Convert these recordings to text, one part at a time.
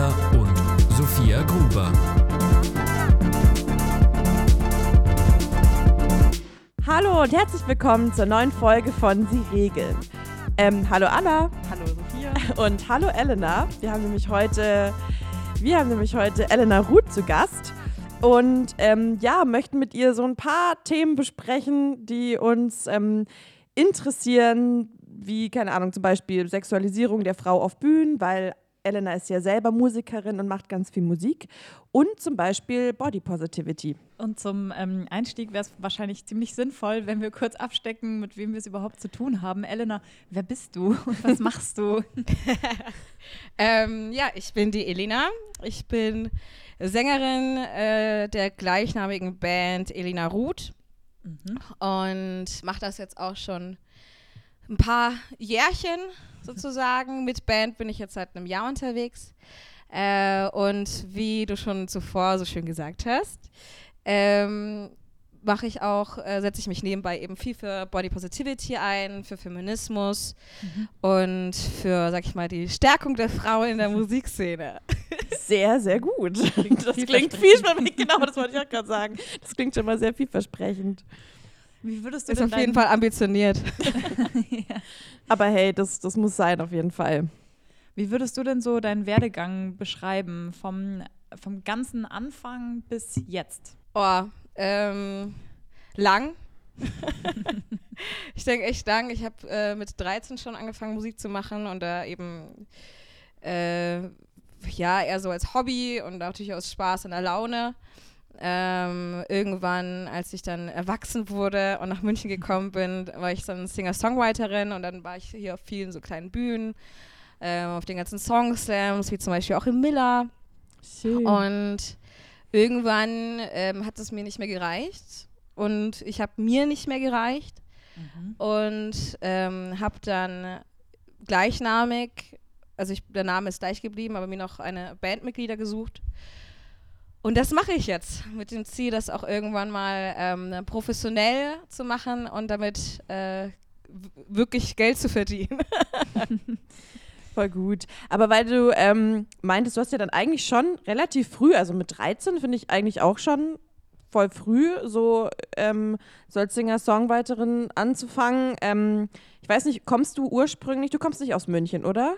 Müller und Sophia Gruber. Hallo und herzlich willkommen zur neuen Folge von Sie regeln. Ähm, hallo Anna. Hallo Sophia. Und hallo Elena. Wir haben nämlich heute, wir haben nämlich heute Elena Ruth zu Gast und ähm, ja, möchten mit ihr so ein paar Themen besprechen, die uns ähm, interessieren, wie, keine Ahnung, zum Beispiel Sexualisierung der Frau auf Bühnen, weil Elena ist ja selber Musikerin und macht ganz viel Musik. Und zum Beispiel Body Positivity. Und zum ähm, Einstieg wäre es wahrscheinlich ziemlich sinnvoll, wenn wir kurz abstecken, mit wem wir es überhaupt zu tun haben. Elena, wer bist du und was machst du? ähm, ja, ich bin die Elena. Ich bin Sängerin äh, der gleichnamigen Band Elena Ruth mhm. und mache das jetzt auch schon ein paar Jährchen sozusagen. Mit Band bin ich jetzt seit einem Jahr unterwegs. Äh, und wie du schon zuvor so schön gesagt hast, ähm, mache ich auch, äh, setze ich mich nebenbei eben viel für Body Positivity ein, für Feminismus mhm. und für, sag ich mal, die Stärkung der Frau in der Musikszene. Sehr, sehr gut. Das klingt vielversprechend. Genau, das wollte ich auch gerade sagen. Das klingt schon mal sehr vielversprechend. Wie würdest du Ist auf jeden Fall ambitioniert. ja. Aber hey, das, das muss sein, auf jeden Fall. Wie würdest du denn so deinen Werdegang beschreiben, vom, vom ganzen Anfang bis jetzt? Oh, ähm, lang. ich denke echt lang. Ich habe äh, mit 13 schon angefangen, Musik zu machen und da eben äh, ja eher so als Hobby und natürlich aus Spaß und der Laune. Ähm, irgendwann, als ich dann erwachsen wurde und nach München gekommen bin, war ich dann Singer-Songwriterin und dann war ich hier auf vielen so kleinen Bühnen, ähm, auf den ganzen Songslams, wie zum Beispiel auch im Miller. Schön. Und irgendwann ähm, hat es mir nicht mehr gereicht und ich habe mir nicht mehr gereicht mhm. und ähm, habe dann gleichnamig, also ich, der Name ist gleich geblieben, aber mir noch eine Bandmitglieder gesucht. Und das mache ich jetzt mit dem Ziel, das auch irgendwann mal ähm, professionell zu machen und damit äh, wirklich Geld zu verdienen. Voll gut. Aber weil du ähm, meintest, du hast ja dann eigentlich schon relativ früh, also mit 13 finde ich eigentlich auch schon voll früh, so, ähm, so als Singer-Songwriterin anzufangen. Ähm, ich weiß nicht, kommst du ursprünglich, du kommst nicht aus München, oder?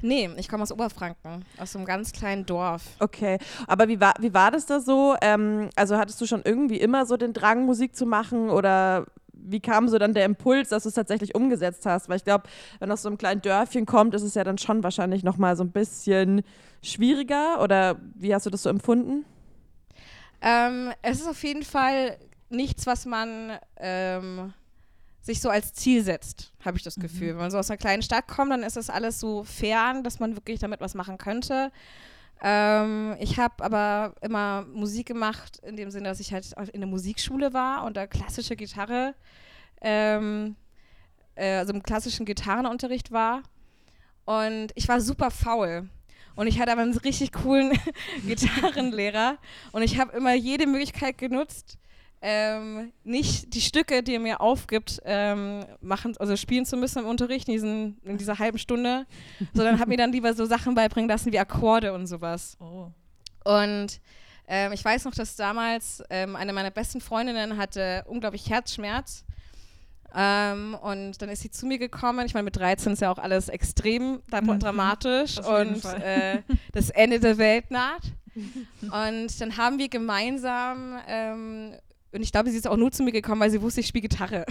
Nee, ich komme aus Oberfranken, aus einem ganz kleinen Dorf. Okay, aber wie war, wie war das da so? Ähm, also hattest du schon irgendwie immer so den Drang, Musik zu machen oder wie kam so dann der Impuls, dass du es tatsächlich umgesetzt hast? Weil ich glaube, wenn aus so einem kleinen Dörfchen kommt, ist es ja dann schon wahrscheinlich nochmal so ein bisschen schwieriger. Oder wie hast du das so empfunden? Ähm, es ist auf jeden Fall nichts, was man ähm, sich so als Ziel setzt, habe ich das mhm. Gefühl. Wenn man so aus einer kleinen Stadt kommt, dann ist das alles so fern, dass man wirklich damit was machen könnte. Ähm, ich habe aber immer Musik gemacht, in dem Sinne, dass ich halt in der Musikschule war und da klassische Gitarre, ähm, äh, also im klassischen Gitarrenunterricht war. Und ich war super faul. Und ich hatte aber einen richtig coolen Gitarrenlehrer. Und ich habe immer jede Möglichkeit genutzt, ähm, nicht die Stücke, die er mir aufgibt, ähm, machen, also spielen zu müssen im Unterricht in, diesen, in dieser halben Stunde, sondern habe mir dann lieber so Sachen beibringen lassen wie Akkorde und sowas. Oh. Und ähm, ich weiß noch, dass damals ähm, eine meiner besten Freundinnen hatte unglaublich Herzschmerz. Ähm, und dann ist sie zu mir gekommen. Ich meine, mit 13 ist ja auch alles extrem mhm. dramatisch und äh, das Ende der Welt naht. Und dann haben wir gemeinsam ähm, und ich glaube, sie ist auch nur zu mir gekommen, weil sie wusste, ich spiele Gitarre.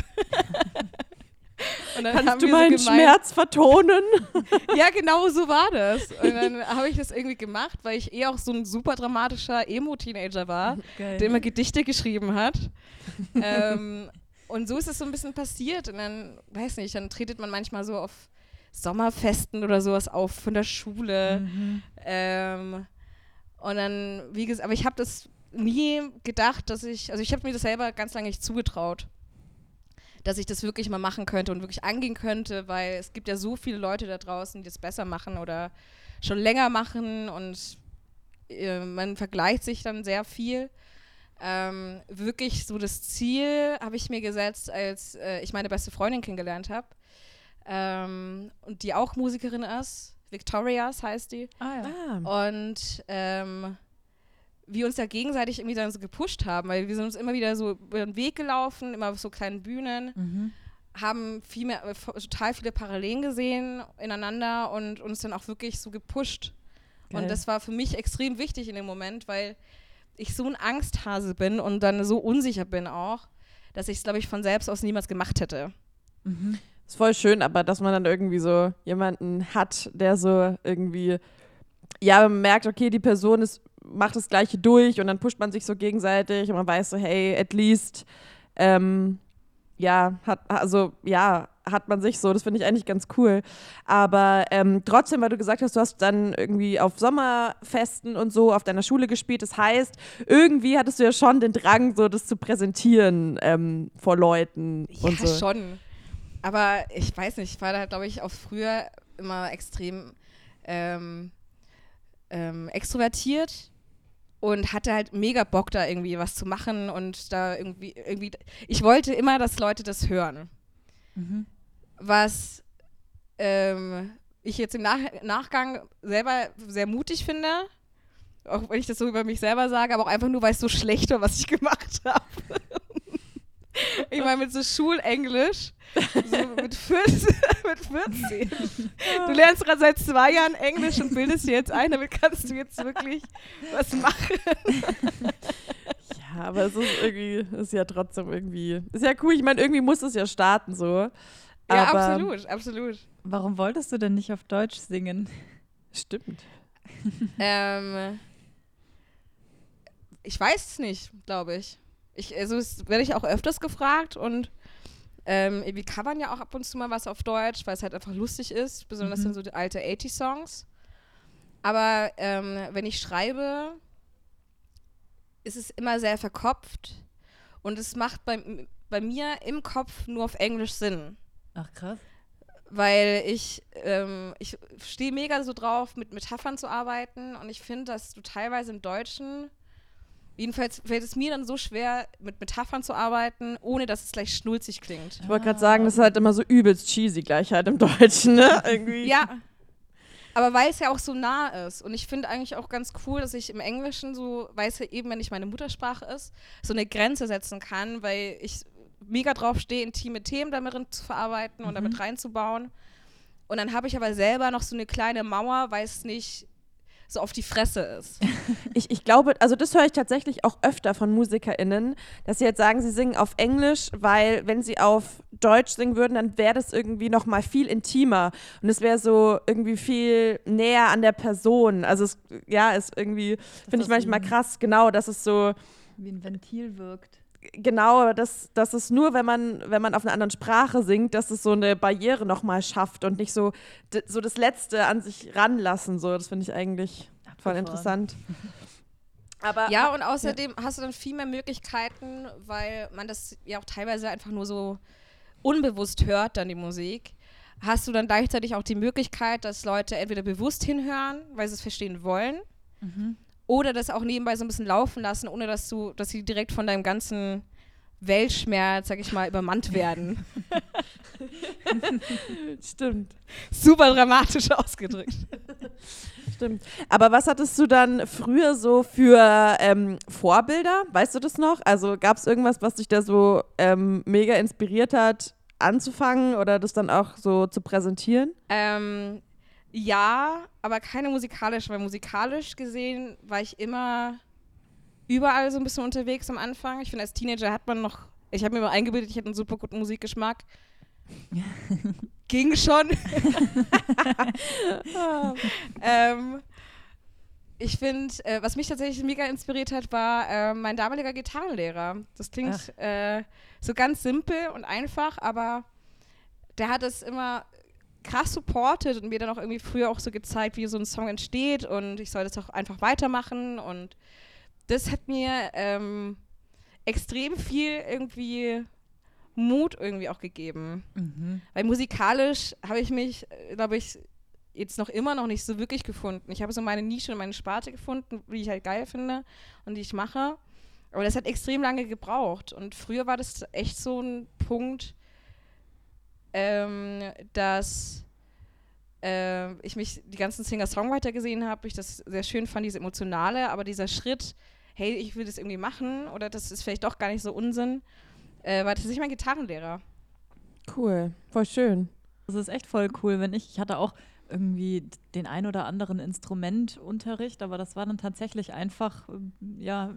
Kannst du meinen so Schmerz vertonen? ja, genau so war das. Und dann habe ich das irgendwie gemacht, weil ich eh auch so ein super dramatischer Emo-Teenager war, Geil. der immer Gedichte geschrieben hat. ähm, und so ist es so ein bisschen passiert. Und dann, weiß nicht, dann tretet man manchmal so auf Sommerfesten oder sowas auf von der Schule. Mhm. Ähm, und dann, wie gesagt, aber ich habe das nie gedacht, dass ich, also ich habe mir das selber ganz lange nicht zugetraut, dass ich das wirklich mal machen könnte und wirklich angehen könnte, weil es gibt ja so viele Leute da draußen, die das besser machen oder schon länger machen und äh, man vergleicht sich dann sehr viel. Ähm, wirklich so das Ziel habe ich mir gesetzt, als äh, ich meine beste Freundin kennengelernt habe ähm, und die auch Musikerin ist Victorias heißt die. Ah, ja. Ah. Und ähm, wir uns da gegenseitig irgendwie dann so gepusht haben, weil wir sind uns immer wieder so über den Weg gelaufen, immer auf so kleinen Bühnen, Mhm. haben viel mehr, äh, total viele Parallelen gesehen ineinander und uns dann auch wirklich so gepusht. Geil. Und das war für mich extrem wichtig in dem Moment, weil ich so ein Angsthase bin und dann so unsicher bin auch, dass ich es, glaube ich, von selbst aus niemals gemacht hätte. Mhm. Ist voll schön, aber dass man dann irgendwie so jemanden hat, der so irgendwie, ja, man merkt, okay, die Person ist, macht das Gleiche durch und dann pusht man sich so gegenseitig und man weiß so, hey, at least, ähm, ja, hat, also, ja, hat man sich so, das finde ich eigentlich ganz cool. Aber ähm, trotzdem, weil du gesagt hast, du hast dann irgendwie auf Sommerfesten und so auf deiner Schule gespielt, das heißt, irgendwie hattest du ja schon den Drang, so das zu präsentieren ähm, vor Leuten Ja, und so. schon. Aber ich weiß nicht, ich war da, glaube ich, auch früher immer extrem ähm, ähm, extrovertiert und hatte halt mega Bock, da irgendwie was zu machen und da irgendwie, irgendwie, ich wollte immer, dass Leute das hören. Mhm. Was ähm, ich jetzt im Nach Nachgang selber sehr mutig finde, auch wenn ich das so über mich selber sage, aber auch einfach nur, weil es so schlecht war, was ich gemacht habe. Ich meine, mit so Schulenglisch, so mit 14, mit 14. Du lernst gerade seit zwei Jahren Englisch und bildest dir jetzt ein, damit kannst du jetzt wirklich was machen. Ja, aber es ist irgendwie, ist ja trotzdem irgendwie, ist ja cool. Ich meine, irgendwie muss es ja starten so. Ja, aber, absolut, absolut. Warum wolltest du denn nicht auf Deutsch singen? Stimmt. Ähm, ich weiß es nicht, glaube ich. Ich. Also das werde ich auch öfters gefragt und ähm, wir covern ja auch ab und zu mal was auf Deutsch, weil es halt einfach lustig ist, besonders Mhm. sind so die alte 80-Songs. Aber ähm, wenn ich schreibe, ist es immer sehr verkopft und es macht bei, bei mir im Kopf nur auf Englisch Sinn Ach krass. weil ich, ähm, ich stehe mega so drauf, mit Metaphern zu arbeiten und ich finde, dass du teilweise im Deutschen, jedenfalls fällt es mir dann so schwer, mit Metaphern zu arbeiten, ohne dass es gleich schnulzig klingt. Ich wollte gerade sagen, das ist halt immer so übelst cheesy gleich halt im Deutschen, ne? Irgendwie. Ja, aber weil es ja auch so nah ist und ich finde eigentlich auch ganz cool, dass ich im Englischen so, weil es ja eben, wenn nicht meine Muttersprache ist, so eine Grenze setzen kann, weil ich mega drauf stehe, intime Themen damit zu verarbeiten und damit reinzubauen. Und dann habe ich aber selber noch so eine kleine Mauer, weil es nicht so auf die Fresse ist. Ich, ich glaube, also das höre ich tatsächlich auch öfter von MusikerInnen, dass sie jetzt sagen, sie singen auf Englisch, weil wenn sie auf Deutsch singen würden, dann wäre das irgendwie noch mal viel intimer und es wäre so irgendwie viel näher an der Person. Also es, ja, ist irgendwie, finde ich manchmal krass, genau, dass es so, Wie ein Ventil wirkt. Genau, dass, dass es nur, wenn man, wenn man auf einer anderen Sprache singt, dass es so eine Barriere noch mal schafft und nicht so, so das Letzte an sich ranlassen. So, das finde ich eigentlich voll Abgefahren. interessant. Aber Ja, und außerdem hast du dann viel mehr Möglichkeiten, weil man das ja auch teilweise einfach nur so unbewusst hört, dann die Musik. Hast du dann gleichzeitig auch die Möglichkeit, dass Leute entweder bewusst hinhören, weil sie es verstehen wollen, oder das auch nebenbei so ein bisschen laufen lassen, ohne dass du, dass sie direkt von deinem ganzen Weltschmerz, sag ich mal, übermannt werden. stimmt. Super dramatisch ausgedrückt. Stimmt. Aber was hattest du dann früher so für ähm, Vorbilder? Weißt du das noch? Also gab es irgendwas, was dich da so ähm, mega inspiriert hat, anzufangen oder das dann auch so zu präsentieren? Ähm, ja, aber keine musikalisch, weil musikalisch gesehen war ich immer überall so ein bisschen unterwegs am Anfang. Ich finde, als Teenager hat man noch, ich habe mir immer eingebildet, ich hätte einen super guten Musikgeschmack. Ging schon. ähm, ich finde, äh, was mich tatsächlich mega inspiriert hat, war äh, mein damaliger Gitarrenlehrer. Das klingt äh, so ganz simpel und einfach, aber der hat es immer krass supportet und mir dann auch irgendwie früher auch so gezeigt, wie so ein Song entsteht und ich soll das auch einfach weitermachen und das hat mir ähm, extrem viel irgendwie Mut irgendwie auch gegeben. Mhm. Weil musikalisch habe ich mich, glaube ich, jetzt noch immer noch nicht so wirklich gefunden. Ich habe so meine Nische und meine Sparte gefunden, die ich halt geil finde und die ich mache. Aber das hat extrem lange gebraucht. Und früher war das echt so ein Punkt, ähm, dass äh, ich mich die ganzen Singer-Songwriter gesehen habe, ich das sehr schön fand, diese emotionale, aber dieser Schritt, hey, ich will das irgendwie machen oder das ist vielleicht doch gar nicht so Unsinn, äh, war tatsächlich mein Gitarrenlehrer. Cool, voll schön. Das ist echt voll cool, wenn ich, ich hatte auch irgendwie den ein oder anderen Instrumentunterricht, aber das war dann tatsächlich einfach, ja,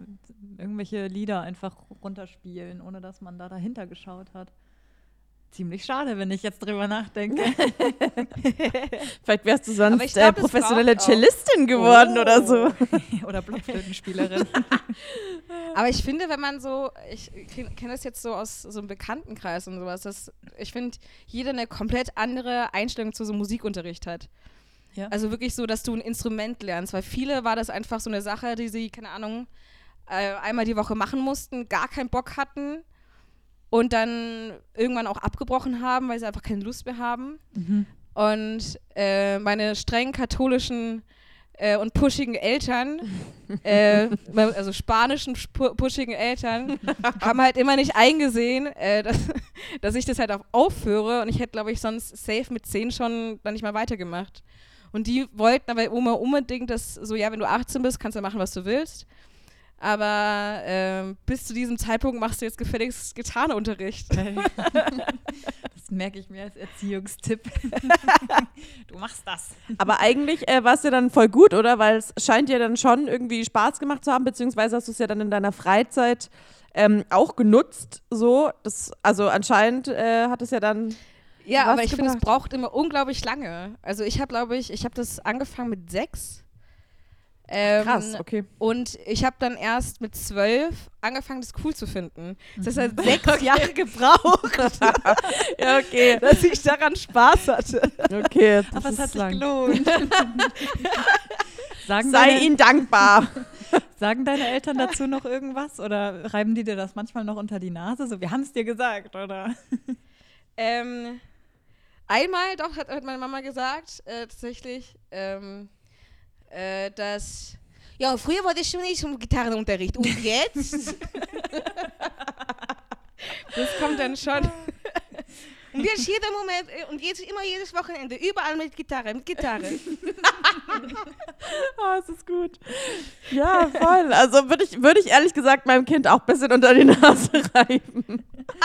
irgendwelche Lieder einfach runterspielen, ohne dass man da dahinter geschaut hat. Ziemlich schade, wenn ich jetzt drüber nachdenke. Vielleicht wärst du sonst glaub, äh, professionelle Cellistin geworden oder so. oder Blockflötenspielerin. Aber ich finde, wenn man so, ich kenne das jetzt so aus so einem Bekanntenkreis und sowas, dass ich finde, jeder eine komplett andere Einstellung zu so Musikunterricht hat. Ja. Also wirklich so, dass du ein Instrument lernst, weil viele war das einfach so eine Sache, die sie, keine Ahnung, äh, einmal die Woche machen mussten, gar keinen Bock hatten und dann irgendwann auch abgebrochen haben, weil sie einfach keine Lust mehr haben. Mhm. Und äh, meine streng katholischen äh, und pushigen Eltern, äh, also spanischen pushigen Eltern, haben halt immer nicht eingesehen, äh, dass, dass ich das halt auch aufhöre. Und ich hätte, glaube ich, sonst safe mit 10 schon dann nicht mal weitergemacht. Und die wollten aber immer unbedingt, dass so, ja, wenn du 18 bist, kannst du machen, was du willst. Aber ähm, bis zu diesem Zeitpunkt machst du jetzt gefälligst Gitarrenunterricht. Das merke ich mir als Erziehungstipp. du machst das. Aber eigentlich äh, war es ja dann voll gut, oder? Weil es scheint dir dann schon irgendwie Spaß gemacht zu haben, beziehungsweise hast du es ja dann in deiner Freizeit ähm, auch genutzt. So, das, also anscheinend äh, hat es ja dann. Ja, Was aber ich finde, es braucht immer unglaublich lange. Also ich habe, glaube ich, ich habe das angefangen mit sechs. Ähm, Krass, okay. Und ich habe dann erst mit zwölf angefangen, das cool zu finden. Das hat sechs Jahre gebraucht, Ja, okay. dass ich daran Spaß hatte. Okay. Das Aber es ist hat sich lang. gelohnt. sagen, Sei ihnen dankbar. sagen deine Eltern dazu noch irgendwas oder reiben die dir das manchmal noch unter die Nase? So, wir haben es dir gesagt, oder? Ähm, einmal doch hat, hat meine Mama gesagt, äh, tatsächlich, ähm, äh, dass ja, früher war das schon nicht zum Gitarrenunterricht. Und jetzt? das kommt dann schon. Und jetzt jeder Moment, äh, und jetzt immer jedes Wochenende, überall mit Gitarre, mit Gitarre. Oh, es ist gut. Ja, voll. Also würde ich, würd ich ehrlich gesagt meinem Kind auch ein bisschen unter die Nase reiben.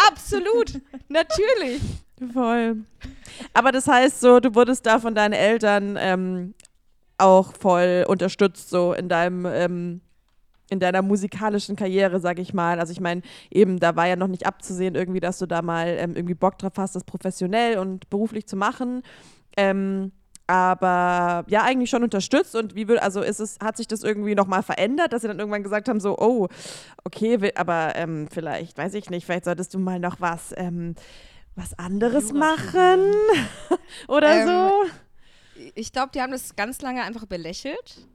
Absolut, natürlich. Voll. Aber das heißt so, du wurdest da von deinen Eltern ähm, auch voll unterstützt, so in deinem, ähm, in deiner musikalischen Karriere, sag ich mal. Also ich meine, eben, da war ja noch nicht abzusehen irgendwie, dass du da mal ähm, irgendwie Bock drauf hast, das professionell und beruflich zu machen. Ähm, aber ja, eigentlich schon unterstützt und wie will, also ist es, hat sich das irgendwie nochmal verändert, dass sie dann irgendwann gesagt haben, so, oh, okay, aber ähm, vielleicht, weiß ich nicht, vielleicht solltest du mal noch was, ähm, was anderes machen oder Ähm, so. Ich glaube, die haben das ganz lange einfach belächelt.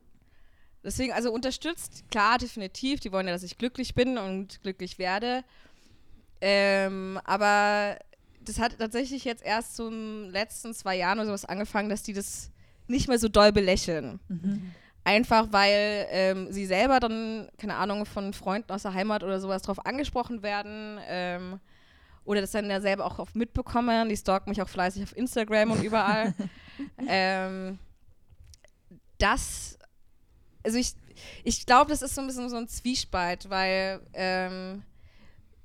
Deswegen, also unterstützt, klar, definitiv. Die wollen ja, dass ich glücklich bin und glücklich werde. Ähm, aber das hat tatsächlich jetzt erst den letzten zwei Jahren oder sowas angefangen, dass die das nicht mehr so doll belächeln. Einfach weil ähm, sie selber dann, keine Ahnung, von Freunden aus der Heimat oder sowas drauf angesprochen werden. Ähm, oder das dann ja selber auch oft mitbekommen. Die stalken mich auch fleißig auf Instagram und überall. ähm, das, also ich, ich glaube, das ist so ein bisschen so ein Zwiespalt, weil ähm,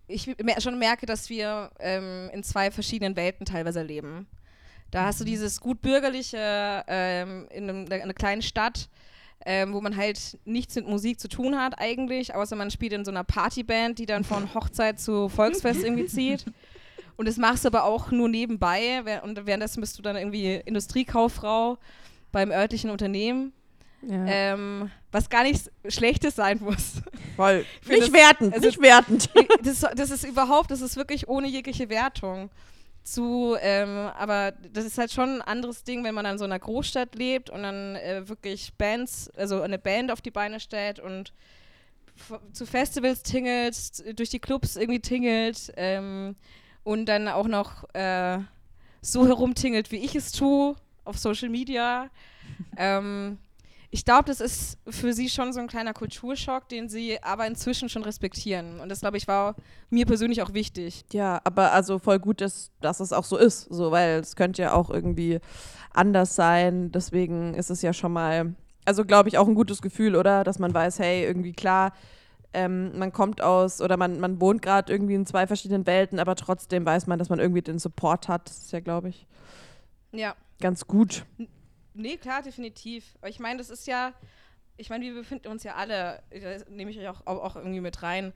ich schon merke, dass wir ähm, in zwei verschiedenen Welten teilweise leben. Da hast du dieses gut bürgerliche ähm, in einem, einer kleinen Stadt, ähm, wo man halt nichts mit Musik zu tun hat eigentlich, außer man spielt in so einer Partyband, die dann von Hochzeit zu Volksfest irgendwie zieht. Und das machst du aber auch nur nebenbei und währenddessen bist du dann irgendwie Industriekauffrau beim örtlichen Unternehmen, Ja, ähm, was gar nichts Schlechtes sein muss. voll. Nicht das- wertend, also- nicht wertend. Das, das ist überhaupt, das ist wirklich ohne jegliche Wertung. Zu, ähm, aber das ist halt schon ein anderes Ding, wenn man an so einer Großstadt lebt und dann äh, wirklich Bands, also eine Band auf die Beine stellt und zu Festivals tingelt, durch die Clubs irgendwie tingelt ähm, und dann auch noch äh, so herumtingelt, wie ich es tue, auf Social Media. ähm, ich glaube, das ist für sie schon so ein kleiner Kulturschock, den sie aber inzwischen schon respektieren. Und das, glaube ich, war mir persönlich auch wichtig. Ja, aber also voll gut, dass, dass es auch so ist, so, weil es könnte ja auch irgendwie anders sein. Deswegen ist es ja schon mal, also glaube ich, auch ein gutes Gefühl, oder? Dass man weiß, hey, irgendwie klar, ähm, man kommt aus oder man, man wohnt gerade irgendwie in zwei verschiedenen Welten, aber trotzdem weiß man, dass man irgendwie den Support hat. Das ist ja, glaube ich, Ja. ganz gut. Nee, klar, definitiv. Aber ich meine, das ist ja, ich meine, wir befinden uns ja alle, da nehme ich euch auch, auch, irgendwie mit rein,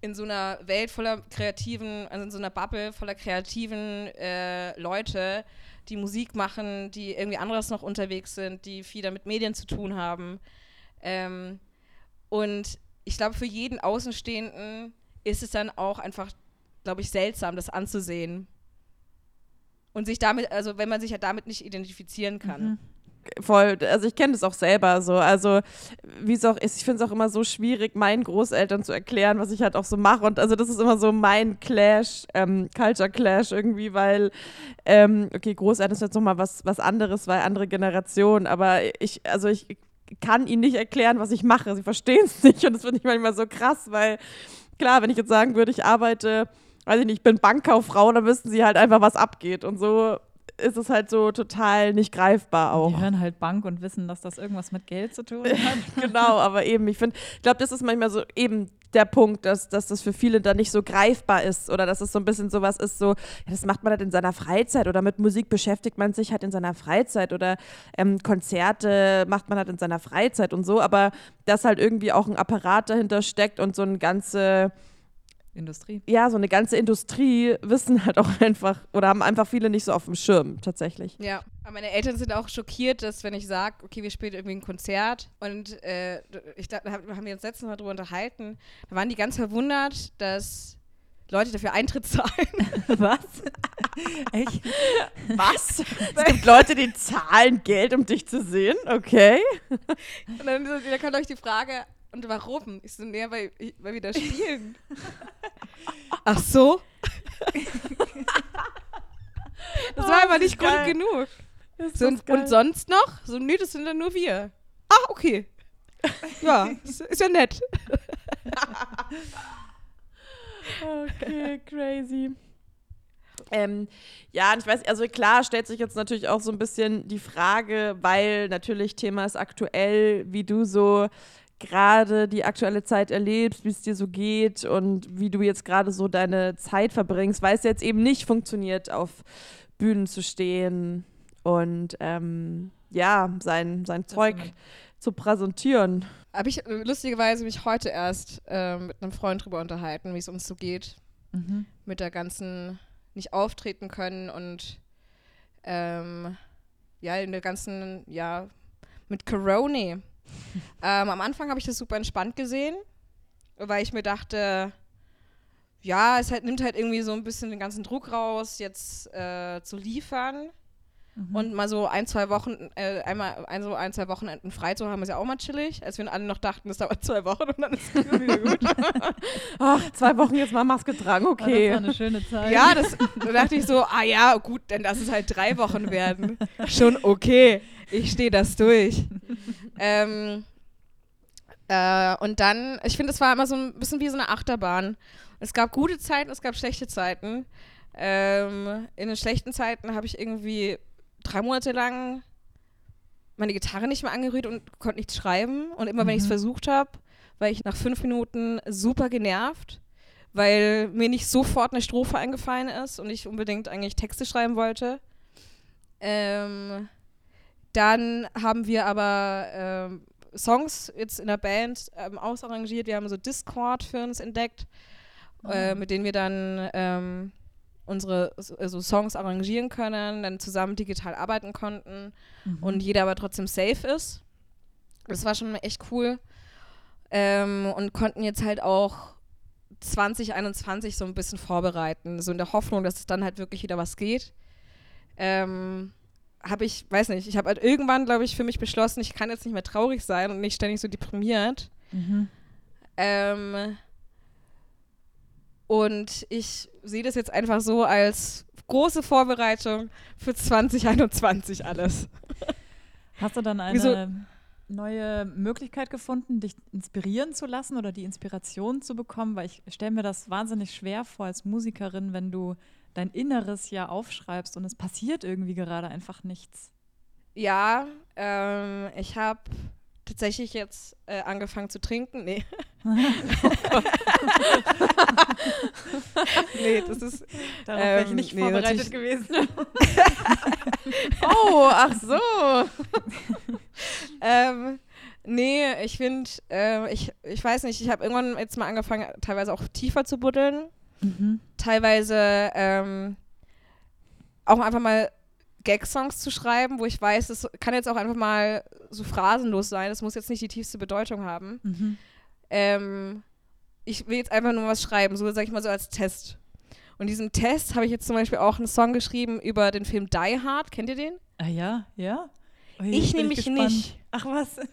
in so einer Welt voller kreativen, also in so einer Bubble voller kreativen äh, Leute, die Musik machen, die irgendwie anderes noch unterwegs sind, die viel mit Medien zu tun haben. Ähm, und ich glaube, für jeden Außenstehenden ist es dann auch einfach, glaube ich, seltsam, das anzusehen. Und sich damit, also wenn man sich ja damit nicht identifizieren kann. Mhm. Voll, also ich kenne das auch selber so. Also, wie es auch ist, ich finde es auch immer so schwierig, meinen Großeltern zu erklären, was ich halt auch so mache. Und also das ist immer so mein Clash, ähm, Culture Clash irgendwie, weil, ähm, okay, Großeltern ist jetzt nochmal was, was anderes, weil andere Generation, aber ich, also ich kann ihnen nicht erklären, was ich mache. Sie verstehen es nicht und das finde ich manchmal so krass, weil klar, wenn ich jetzt sagen würde, ich arbeite, weiß ich nicht, ich bin Bankkauffrau, dann wüssten sie halt einfach, was abgeht. Und so ist es halt so total nicht greifbar auch. Die hören halt Bank und wissen, dass das irgendwas mit Geld zu tun hat. genau, aber eben, ich finde, ich glaube, das ist manchmal so eben der Punkt, dass, dass das für viele dann nicht so greifbar ist oder dass es so ein bisschen sowas ist, so, ja, das macht man halt in seiner Freizeit oder mit Musik beschäftigt man sich halt in seiner Freizeit oder ähm, Konzerte macht man halt in seiner Freizeit und so, aber dass halt irgendwie auch ein Apparat dahinter steckt und so eine ganze, Industrie. ja, so eine ganze Industrie wissen halt auch einfach oder haben einfach viele nicht so auf dem Schirm tatsächlich. Ja, aber meine Eltern sind auch schockiert, dass wenn ich sage, okay, wir spielen irgendwie ein Konzert und äh, ich, da hab- haben wir uns letztens mal drüber unterhalten, da waren die ganz verwundert, dass Leute dafür Eintritt zahlen. Was? Echt? Was? es gibt Leute, die zahlen Geld, um dich zu sehen, okay? Und dann, so, da kommt euch die Frage, und warum? Ich so, nee, weil, weil wir da spielen. Ach so? Das war aber nicht Grund genug. So, und, sonst noch? So, nee, das sind dann nur wir. Ah, okay. Ja, ist, ist ja nett. Okay, crazy. Ähm, ja, und ich weiß, also klar stellt sich jetzt natürlich auch so ein bisschen die Frage, weil natürlich Thema ist aktuell, wie du so gerade die aktuelle Zeit erlebst, wie es dir so geht und wie du jetzt gerade so deine Zeit verbringst, weil es jetzt eben nicht funktioniert, auf Bühnen zu stehen und ähm, ja, sein, sein Zeug zu präsentieren. Habe ich äh, lustigerweise mich heute erst ähm, mit einem Freund drüber unterhalten, wie es uns so geht. Mhm. Mit der ganzen nicht auftreten können und ähm, ja, in der ganzen, ja, mit Corona. Ähm, am Anfang habe ich das super entspannt gesehen, weil ich mir dachte, ja, es halt, nimmt halt irgendwie so ein bisschen den ganzen Druck raus, jetzt äh, zu liefern. Mhm. Und mal so ein, zwei Wochen, äh, einmal ein, so ein, zwei Wochenenden frei zu haben, ist ja auch mal chillig. Als wir alle noch dachten, das dauert zwei Wochen und dann ist es wieder gut. Ach, zwei Wochen jetzt mal Maske tragen, Oh, Das okay. war eine schöne Zeit. ja, das, da dachte ich so, ah ja, gut, dann lass es halt drei Wochen werden. Schon okay. Ich stehe das durch. ähm, äh, und dann, ich finde, es war immer so ein bisschen wie so eine Achterbahn. Es gab gute Zeiten, es gab schlechte Zeiten. Ähm, in den schlechten Zeiten habe ich irgendwie drei Monate lang meine Gitarre nicht mehr angerührt und konnte nichts schreiben. Und immer, wenn ich es Mhm. versucht habe, war ich nach fünf Minuten super genervt, weil mir nicht sofort eine Strophe eingefallen ist und ich unbedingt eigentlich Texte schreiben wollte. Ähm, dann haben wir aber ähm, Songs jetzt in der Band ähm, ausarrangiert. Wir haben so Discord für uns entdeckt, äh, mit denen wir dann ähm, unsere also Songs arrangieren können, dann zusammen digital arbeiten konnten Mhm. und jeder aber trotzdem safe ist. Das war schon echt cool. Ähm, und konnten jetzt halt auch 2021 so ein bisschen vorbereiten, so in der Hoffnung, dass es dann halt wirklich wieder was geht. Ähm, habe ich, weiß nicht, ich habe halt irgendwann, glaube ich, für mich beschlossen, ich kann jetzt nicht mehr traurig sein und nicht ständig so deprimiert. Mhm. Ähm, und ich sehe das jetzt einfach so als große Vorbereitung für 2021 alles. Hast du dann eine Wieso- neue Möglichkeit gefunden, dich inspirieren zu lassen oder die Inspiration zu bekommen? Weil ich stelle mir das wahnsinnig schwer vor als Musikerin, wenn du dein Inneres ja aufschreibst und es passiert irgendwie gerade einfach nichts. Ja, ähm, ich habe tatsächlich jetzt äh, angefangen zu trinken. Nee. nee, das ist. Darauf wäre ich Ähm, nicht nee, vorbereitet gewesen. Oh, ach so. Ähm, nee, ich finde, äh, ich, ich weiß nicht, ich habe irgendwann jetzt mal angefangen, teilweise auch tiefer zu buddeln. Mhm. Teilweise ähm, auch einfach mal Gag-Songs zu schreiben, wo ich weiß, es kann jetzt auch einfach mal so phrasenlos sein. Das muss jetzt nicht die tiefste Bedeutung haben. Mhm. ähm, ich will jetzt einfach nur was schreiben, so sag ich mal so als Test. Und diesem Test habe ich jetzt zum Beispiel auch einen Song geschrieben über den Film Die Hard. Kennt ihr den? Ah ja, ja. Ui, Ich nämlich nicht. Ach was?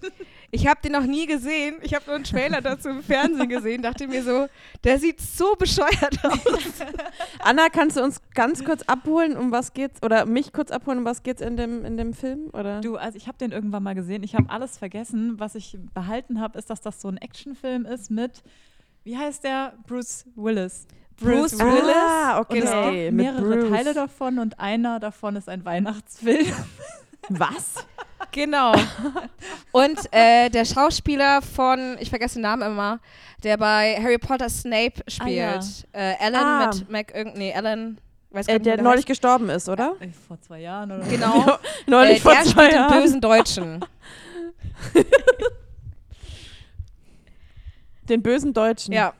Ich habe den noch nie gesehen. Ich habe nur einen Trailer dazu im Fernsehen gesehen. Dachte mir so, der sieht so bescheuert aus. Anna, kannst du uns ganz kurz abholen, um was geht's? Oder mich kurz abholen, um was geht's in dem, in dem Film? Oder? Du, also ich habe den irgendwann mal gesehen. Ich habe alles vergessen. Was ich behalten habe, ist, dass das so ein Actionfilm ist mit, wie heißt der? Bruce Willis. Bruce Ah, Willis. okay. Und es gibt mehrere. Teile davon und einer davon ist ein Weihnachtsfilm. Was? Genau. Und äh, der Schauspieler von, ich vergesse den Namen immer, der bei Harry Potter Snape spielt. äh, Alan Ah. mit Mac, irgend, nee, Alan, weiß gar Äh, nicht, der wie neulich heißt. gestorben ist, oder? Äh, Vor zwei Jahren oder Genau. neulich äh, vor der zwei spielt den Jahren. bösen Deutschen. Den bösen Deutschen. Ja.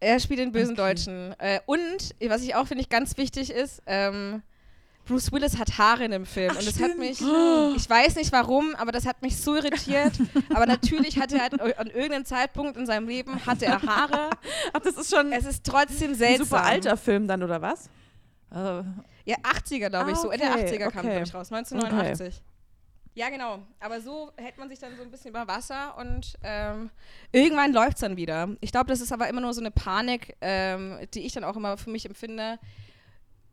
Er spielt den bösen Okay. Deutschen. Äh, und, was ich auch finde ich ganz wichtig ist, ähm, Bruce Willis hat Haare in dem Film. und das hat mich, ich weiß nicht warum, aber das hat mich so irritiert. aber natürlich hatte er halt an irgendeinem Zeitpunkt in seinem Leben hatte er Haare. Ach, das ist schon Es ist trotzdem ein seltsam. super alter Film dann, oder was? Äh, Ja, 80er, glaube ich, Ah, so. Ende okay, 80er kam, okay. glaube ich, raus. 1989. Ja, genau. Aber so hält man sich dann so ein bisschen über Wasser und ähm, irgendwann läuft es dann wieder. Ich glaube, das ist aber immer nur so eine Panik, ähm, die ich dann auch immer für mich empfinde.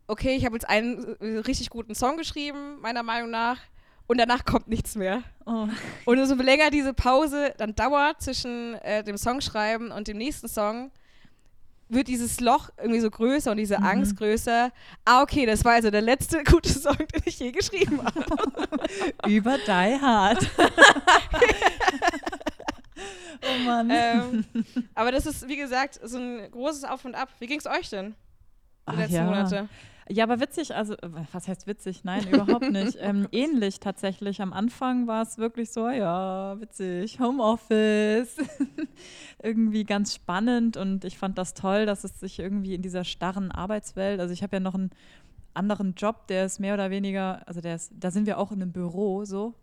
Okay, ich habe jetzt einen äh, richtig guten Song geschrieben, meiner Meinung nach, und danach kommt nichts mehr. oh. Und umso länger diese Pause dann dauert zwischen äh, dem Songschreiben und dem nächsten Song, wird dieses Loch irgendwie so größer und diese Mhm. Angst größer. Ah, okay, das war also der letzte gute Song, den ich je geschrieben habe. Über Die Hard. oh Mann. ähm, aber das ist, wie gesagt, so ein großes Auf und Ab. Wie ging es euch denn die Ach letzten ja. Monate? Ja, aber witzig, also was heißt witzig? Nein, überhaupt nicht. ähm, ähnlich tatsächlich. Am Anfang war es wirklich so, ja, witzig, Homeoffice. irgendwie ganz spannend und ich fand das toll, dass es sich irgendwie in dieser starren Arbeitswelt, also ich habe ja noch einen anderen Job, der ist mehr oder weniger, also der ist, da sind wir auch in einem Büro so.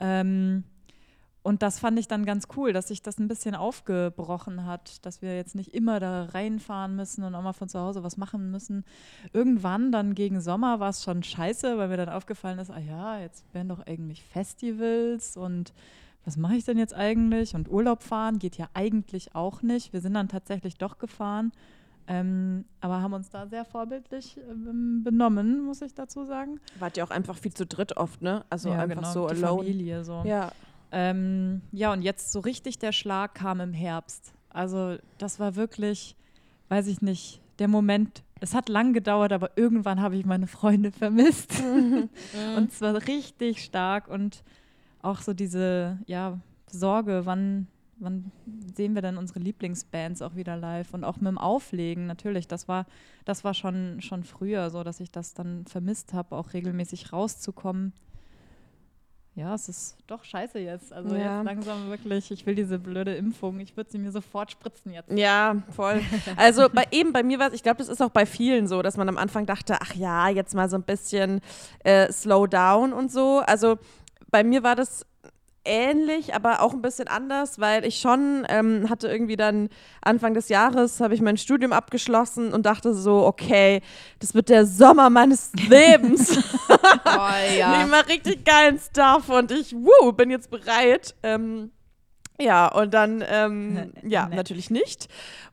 Ähm, und das fand ich dann ganz cool, dass sich das ein bisschen aufgebrochen hat, dass wir jetzt nicht immer da reinfahren müssen und auch mal von zu Hause was machen müssen. Irgendwann dann gegen Sommer war es schon scheiße, weil mir dann aufgefallen ist, ah ja, jetzt wären doch eigentlich Festivals und was mache ich denn jetzt eigentlich? Und Urlaub fahren geht ja eigentlich auch nicht. Wir sind dann tatsächlich doch gefahren, ähm, aber haben uns da sehr vorbildlich ähm, benommen, muss ich dazu sagen. Wart ihr auch einfach viel zu dritt oft, ne? Also ja, einfach genau, so die alone. Familie so. Ja. Ähm, ja, und jetzt so richtig der Schlag kam im Herbst. Also das war wirklich, weiß ich nicht, der Moment. Es hat lang gedauert, aber irgendwann habe ich meine Freunde vermisst. und zwar richtig stark und auch so diese, ja, Sorge, wann, wann sehen wir denn unsere Lieblingsbands auch wieder live und auch mit dem Auflegen natürlich. Das war, das war schon, schon früher so, dass ich das dann vermisst habe, auch regelmäßig rauszukommen. Ja, es ist doch scheiße jetzt. Also Ja. jetzt langsam wirklich, ich will diese blöde Impfung. Ich würde sie mir sofort spritzen jetzt. Ja, voll. Also bei, eben bei mir war es, ich glaube, das ist auch bei vielen so, dass man am Anfang dachte, ach ja, jetzt mal so ein bisschen äh, slow down und so. Also bei mir war das ähnlich, aber auch ein bisschen anders, weil ich schon ähm, hatte irgendwie dann Anfang des Jahres habe ich mein Studium abgeschlossen und dachte so, okay, das wird der Sommer meines Lebens. Oh, Ich mache richtig geilen Stuff und ich wuh, bin jetzt bereit. Ähm, Ja, und dann, ähm, ja, Nee. natürlich nicht.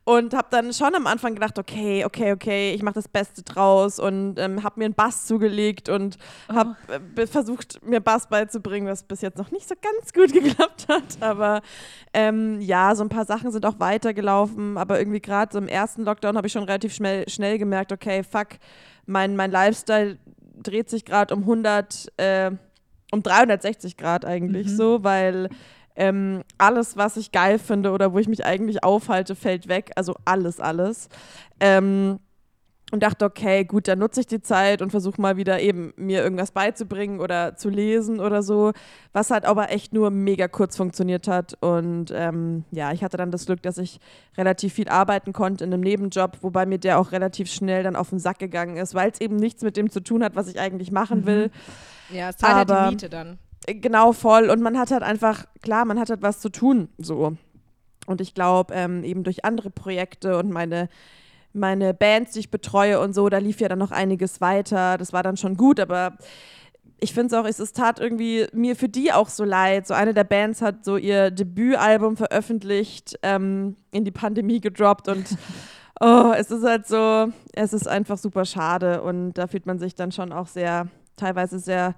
Und habe dann schon am Anfang gedacht, okay, okay, okay, ich mache das Beste draus und ähm, habe mir einen Bass zugelegt und habe äh, be- versucht, mir Bass beizubringen, was bis jetzt noch nicht so ganz gut geklappt hat. Aber ähm, ja, so ein paar Sachen sind auch weitergelaufen. Aber irgendwie gerade so im ersten Lockdown habe ich schon relativ schnell, schnell gemerkt, okay, fuck, mein, mein Lifestyle dreht sich gerade um 100, äh, um 360 Grad eigentlich Mhm. so, weil ähm, alles, was ich geil finde oder wo ich mich eigentlich aufhalte, fällt weg. Also alles, alles. Ähm, und dachte, okay, gut, dann nutze ich die Zeit und versuche mal wieder eben mir irgendwas beizubringen oder zu lesen oder so, was halt aber echt nur mega kurz funktioniert hat. Und ähm, ja, ich hatte dann das Glück, dass ich relativ viel arbeiten konnte in einem Nebenjob, wobei mir der auch relativ schnell dann auf den Sack gegangen ist, weil es eben nichts mit dem zu tun hat, was ich eigentlich machen will. Ja, es zahlt halt Aber- die Miete dann. Genau, voll. Und man hat halt einfach, klar, man hat halt was zu tun, so. Und ich glaube, ähm, eben durch andere Projekte und meine, meine Bands, die ich betreue und so, da lief ja dann noch einiges weiter. Das war dann schon gut, aber ich finde es auch, es, es tat irgendwie mir für die auch so leid. So eine der Bands hat so ihr Debütalbum veröffentlicht, ähm, in die Pandemie gedroppt und oh, es ist halt so, es ist einfach super schade und da fühlt man sich dann schon auch sehr, teilweise sehr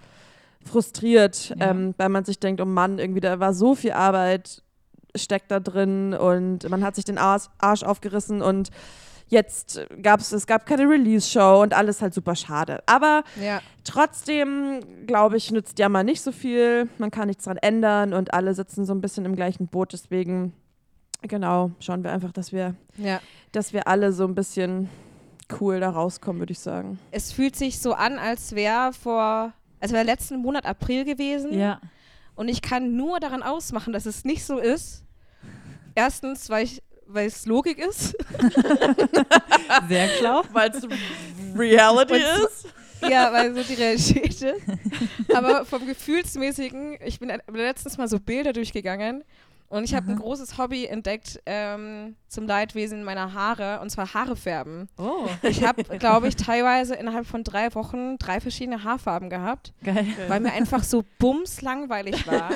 frustriert, Ja. ähm, weil man sich denkt, oh Mann, irgendwie da war so viel Arbeit steckt da drin und man hat sich den Arsch, Arsch aufgerissen und jetzt gab es, es gab keine Release-Show und alles halt super schade. Aber Ja. trotzdem, glaube ich, nützt ja mal nicht so viel. Man kann nichts dran ändern und alle sitzen so ein bisschen im gleichen Boot. Deswegen, genau, schauen wir einfach, dass wir, ja. dass wir alle so ein bisschen cool da rauskommen, würde ich sagen. Es fühlt sich so an, als wäre vor, als wäre letzten Monat April gewesen. Ja. Und ich kann nur daran ausmachen, dass es nicht so ist. Erstens, weil ich weil es Logik ist. Sehr schlau. Weil es Reality ist. ja, weil so die Realität ist. Aber vom Gefühlsmäßigen, ich bin letztens mal so Bilder durchgegangen und ich habe ein großes Hobby entdeckt ähm, zum Leidwesen meiner Haare und zwar Haare färben. Oh, Ich habe, glaube ich, teilweise innerhalb von drei Wochen drei verschiedene Haarfarben gehabt. geil. weil mir einfach so bums langweilig war.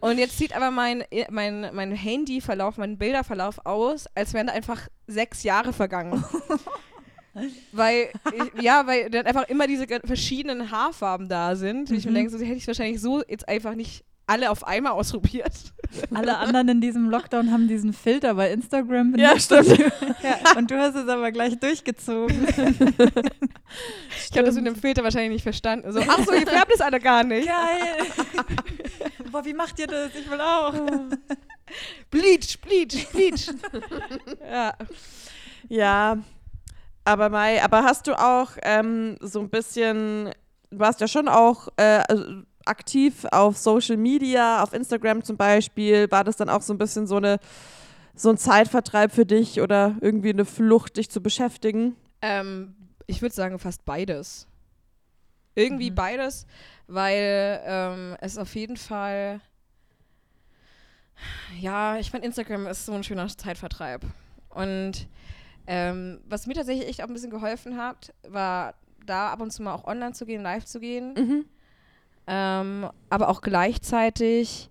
Und jetzt sieht aber mein, mein, mein Handyverlauf, mein Bilderverlauf aus, als wären da einfach sechs Jahre vergangen. weil, ich, ja, weil dann einfach immer diese verschiedenen Haarfarben da sind. Und ich mir Mhm. denke, so die hätte ich wahrscheinlich so jetzt einfach nicht alle auf einmal ausprobiert. Alle anderen in diesem Lockdown haben diesen Filter bei Instagram benutzt. Ja, stimmt. Und du hast es aber gleich durchgezogen. Ich habe das mit dem Filter wahrscheinlich nicht verstanden. So, ach so, ihr färbt es alle gar nicht. Geil. Boah, wie macht ihr das? Ich will auch. Bleach, Bleach, Bleach. ja. Ja, aber Mai, aber hast du auch ähm, so ein bisschen, du warst ja schon auch äh, also aktiv auf Social Media, auf Instagram zum Beispiel, war das dann auch so ein bisschen so eine so ein Zeitvertreib für dich oder irgendwie eine Flucht, dich zu beschäftigen? Ähm, ich würde sagen, fast beides. Irgendwie Mhm. beides, weil ähm, es auf jeden Fall. Ja, ich finde, Instagram ist so ein schöner Zeitvertreib. Und ähm, was mir tatsächlich echt auch ein bisschen geholfen hat, war da ab und zu mal auch online zu gehen, live zu gehen. Mhm. Ähm, aber auch gleichzeitig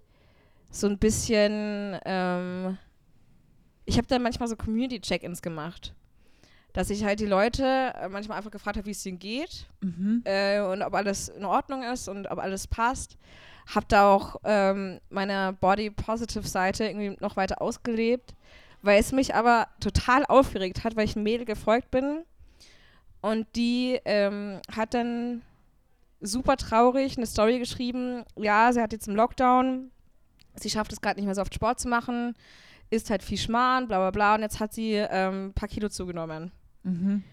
so ein bisschen. Ähm, ich habe dann manchmal so Community-Check-ins gemacht. Dass ich halt die Leute äh, manchmal einfach gefragt habe, wie es denen geht Mhm. äh, und ob alles in Ordnung ist und ob alles passt. Hab da auch ähm, meine Body-Positive-Seite irgendwie noch weiter ausgelebt, weil es mich aber total aufgeregt hat, weil ich ein Mädel gefolgt bin und die ähm, hat dann super traurig eine Story geschrieben. Ja, sie hat jetzt im Lockdown, sie schafft es gerade nicht mehr so oft Sport zu machen, isst halt viel Schmarrn, bla bla bla und jetzt hat sie ähm, ein paar Kilo zugenommen. Mhm.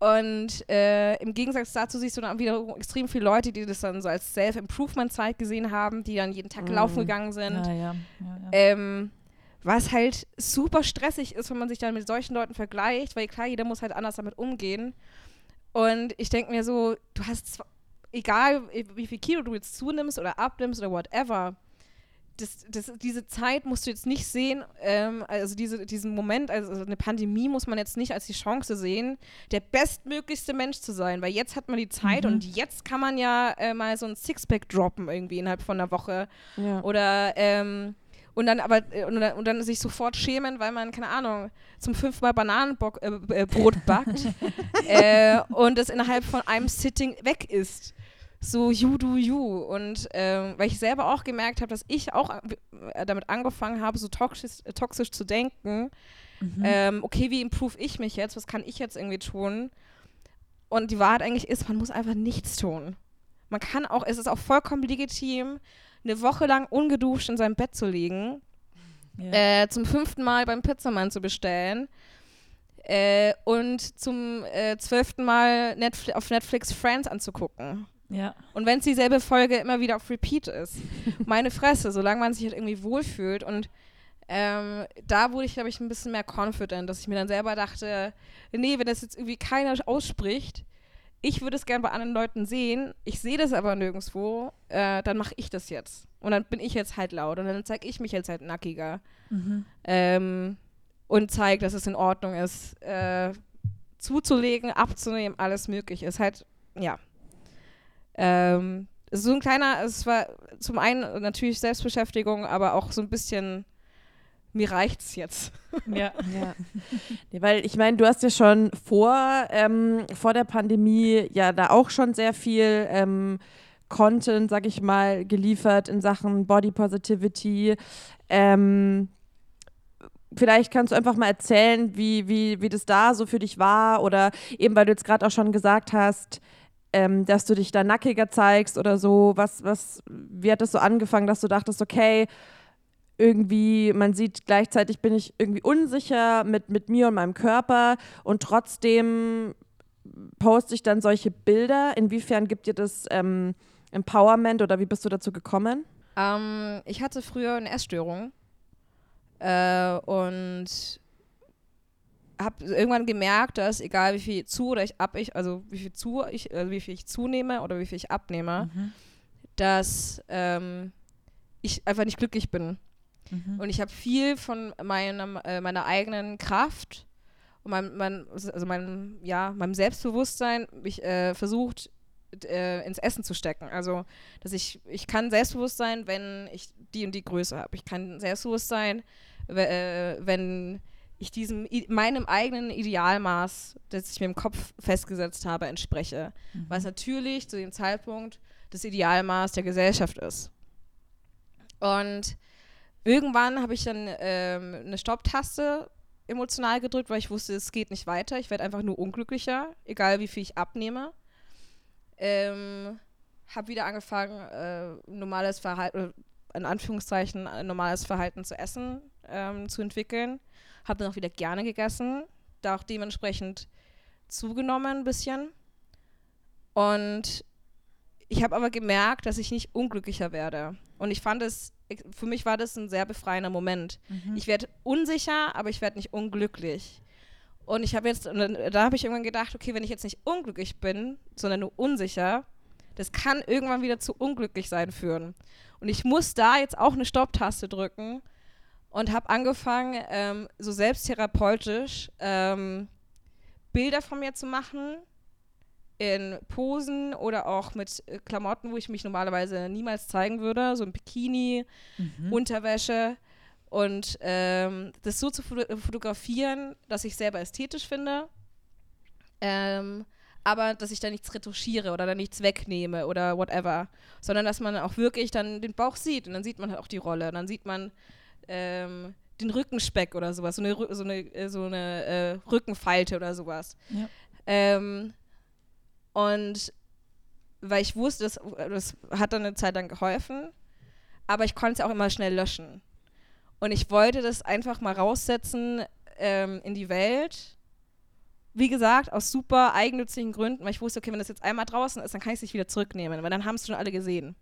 Und äh, im Gegensatz dazu siehst du dann wieder extrem viele Leute, die das dann so als Self-Improvement-Zeit gesehen haben, die dann jeden Tag Mhm. laufen gegangen sind. Ja, ja. ja. Ähm, was halt super stressig ist, wenn man sich dann mit solchen Leuten vergleicht, weil klar, jeder muss halt anders damit umgehen. Und ich denke mir so, du hast, egal wie viel Kilo du jetzt zunimmst oder abnimmst oder whatever, das, das, diese Zeit musst du jetzt nicht sehen, ähm, also diese, diesen Moment, also eine Pandemie muss man jetzt nicht als die Chance sehen, der bestmöglichste Mensch zu sein, weil jetzt hat man die Zeit Mhm. und jetzt kann man ja äh, mal so ein Sixpack droppen irgendwie innerhalb von einer Woche Ja. oder, ähm, und dann aber äh, und dann, und dann sich sofort schämen, weil man, keine Ahnung, zum fünften Mal Bananenbrot äh, äh, backt äh, und es innerhalb von einem Sitting weg ist. So you do you. Und ähm, weil ich selber auch gemerkt habe, dass ich auch damit angefangen habe, so toxisch, äh, toxisch zu denken. Mhm. Ähm, okay, wie improve ich mich jetzt? Was kann ich jetzt irgendwie tun? Und die Wahrheit eigentlich ist, man muss einfach nichts tun. Man kann auch, es ist auch vollkommen legitim, eine Woche lang ungeduscht in seinem Bett zu liegen, ja. äh, zum fünften Mal beim Pizzamann zu bestellen äh, und zum äh, zwölften Mal Netflix, auf Netflix Friends anzugucken. Ja. Und wenn es dieselbe Folge immer wieder auf Repeat ist. Meine Fresse, solange man sich halt irgendwie wohlfühlt. Und ähm, da wurde ich, glaube ich, ein bisschen mehr confident, dass ich mir dann selber dachte, nee, wenn das jetzt irgendwie keiner ausspricht, ich würde es gern bei anderen Leuten sehen, ich sehe das aber nirgendwo, äh, dann mache ich das jetzt. Und dann bin ich jetzt halt laut und dann zeige ich mich jetzt halt nackiger. Mhm. Ähm, und zeige, dass es in Ordnung ist, äh, zuzulegen, abzunehmen, alles möglich ist. Halt, ja. Ähm, so ein kleiner, es war zum einen natürlich Selbstbeschäftigung, aber auch so ein bisschen, mir reicht's jetzt. Ja. Ja. Nee, weil ich meine, du hast ja schon vor, ähm, vor der Pandemie ja da auch schon sehr viel ähm, Content, sag ich mal, geliefert in Sachen Body Positivity. Ähm, vielleicht kannst du einfach mal erzählen, wie, wie, wie das da so für dich war oder eben, weil du jetzt gerade auch schon gesagt hast, ähm, dass du dich da nackiger zeigst oder so. Was, was, wie hat das so angefangen, dass du dachtest, okay, irgendwie, man sieht gleichzeitig bin ich irgendwie unsicher mit, mit mir und meinem Körper und trotzdem poste ich dann solche Bilder. Inwiefern gibt dir das ähm, Empowerment oder wie bist du dazu gekommen? Ähm, ich hatte früher eine Essstörung äh, und habe irgendwann gemerkt, dass egal wie viel zu oder ich ab ich, also wie viel zu ich, also wie viel ich zunehme oder wie viel ich abnehme, Mhm. dass ähm, ich einfach nicht glücklich bin. Mhm. Und ich habe viel von meinem, äh, meiner eigenen Kraft und meinem, mein, also meinem, ja, meinem Selbstbewusstsein mich äh, versucht äh, ins Essen zu stecken. Also, dass ich, ich kann selbstbewusst sein, wenn ich die und die Größe habe. Ich kann selbstbewusst sein, äh, wenn ich diesem meinem eigenen Idealmaß, das ich mir im Kopf festgesetzt habe, entspreche. Mhm. Was natürlich zu dem Zeitpunkt das Idealmaß der Gesellschaft ist. Und irgendwann habe ich dann ähm, eine Stopptaste emotional gedrückt, weil ich wusste, es geht nicht weiter. Ich werde einfach nur unglücklicher, egal wie viel ich abnehme. Ähm, habe wieder angefangen, äh, normales Verhalten, in Anführungszeichen, ein normales Verhalten zu essen ähm, zu entwickeln. Habe dann auch wieder gerne gegessen, da auch dementsprechend zugenommen ein bisschen. Und ich habe aber gemerkt, dass ich nicht unglücklicher werde. Und ich fand es, für mich war das ein sehr befreiender Moment. Mhm. Ich werde unsicher, aber ich werde nicht unglücklich. Und ich habe jetzt, da habe ich irgendwann gedacht, okay, wenn ich jetzt nicht unglücklich bin, sondern nur unsicher, das kann irgendwann wieder zu unglücklich sein führen. Und ich muss da jetzt auch eine Stopptaste drücken und habe angefangen, ähm, so selbsttherapeutisch ähm, Bilder von mir zu machen in Posen oder auch mit äh, Klamotten, wo ich mich normalerweise niemals zeigen würde, so ein Bikini, Mhm. Unterwäsche und ähm, das so zu foto fotografieren, dass ich selber ästhetisch finde, ähm, aber dass ich da nichts retuschiere oder da nichts wegnehme oder whatever, sondern dass man auch wirklich dann den Bauch sieht und dann sieht man halt auch die Rolle, und dann sieht man ähm, den Rückenspeck oder sowas, so eine, so eine, äh, so eine äh, Rückenfalte oder sowas. Ja. Ähm, und weil ich wusste, das, das hat dann eine Zeit lang geholfen, aber ich konnte es auch immer schnell löschen. Und ich wollte das einfach mal raussetzen ähm, in die Welt. Wie gesagt, aus super eigennützigen Gründen, weil ich wusste, okay, wenn das jetzt einmal draußen ist, dann kann ich es nicht wieder zurücknehmen, weil dann haben es schon alle gesehen.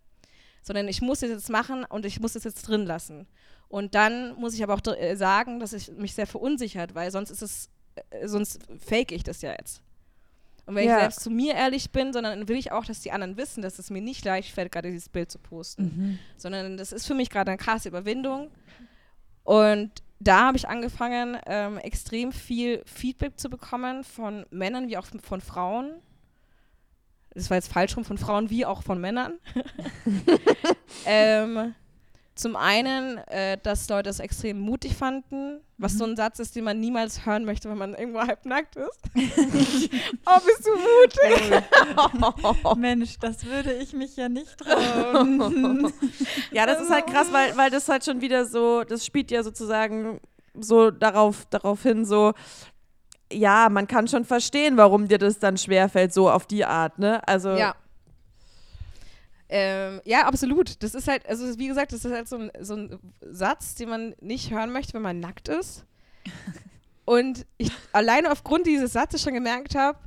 Sondern ich muss es jetzt machen und ich muss es jetzt drin lassen. Und dann muss ich aber auch äh, sagen, dass ich mich sehr verunsichert, weil sonst ist es, äh, sonst fake ich das ja jetzt. Und wenn Ja. ich selbst zu mir ehrlich bin, sondern dann will ich auch, dass die anderen wissen, dass es mir nicht leicht fällt, gerade dieses Bild zu posten Mhm. sondern das ist für mich gerade eine krasse Überwindung. Und da habe ich angefangen, ähm, extrem viel Feedback zu bekommen von Männern wie auch von Frauen. Das war jetzt falsch rum, von Frauen wie auch von Männern. ähm, Zum einen, äh, dass Leute es extrem mutig fanden, was Mhm. so ein Satz ist, den man niemals hören möchte, wenn man irgendwo halbnackt ist. oh, bist du mutig? Mensch, das würde ich mich ja nicht trauen. Ja, das ist halt krass, weil, weil das halt schon wieder so, das spielt ja sozusagen so darauf, darauf hin, so, ja, man kann schon verstehen, warum dir das dann schwerfällt, so auf die Art, ne? Also, Ja. Ähm, ja, absolut. Das ist halt, also wie gesagt, das ist halt so ein, so ein Satz, den man nicht hören möchte, wenn man nackt ist. Und ich alleine aufgrund dieses Satzes schon gemerkt habe,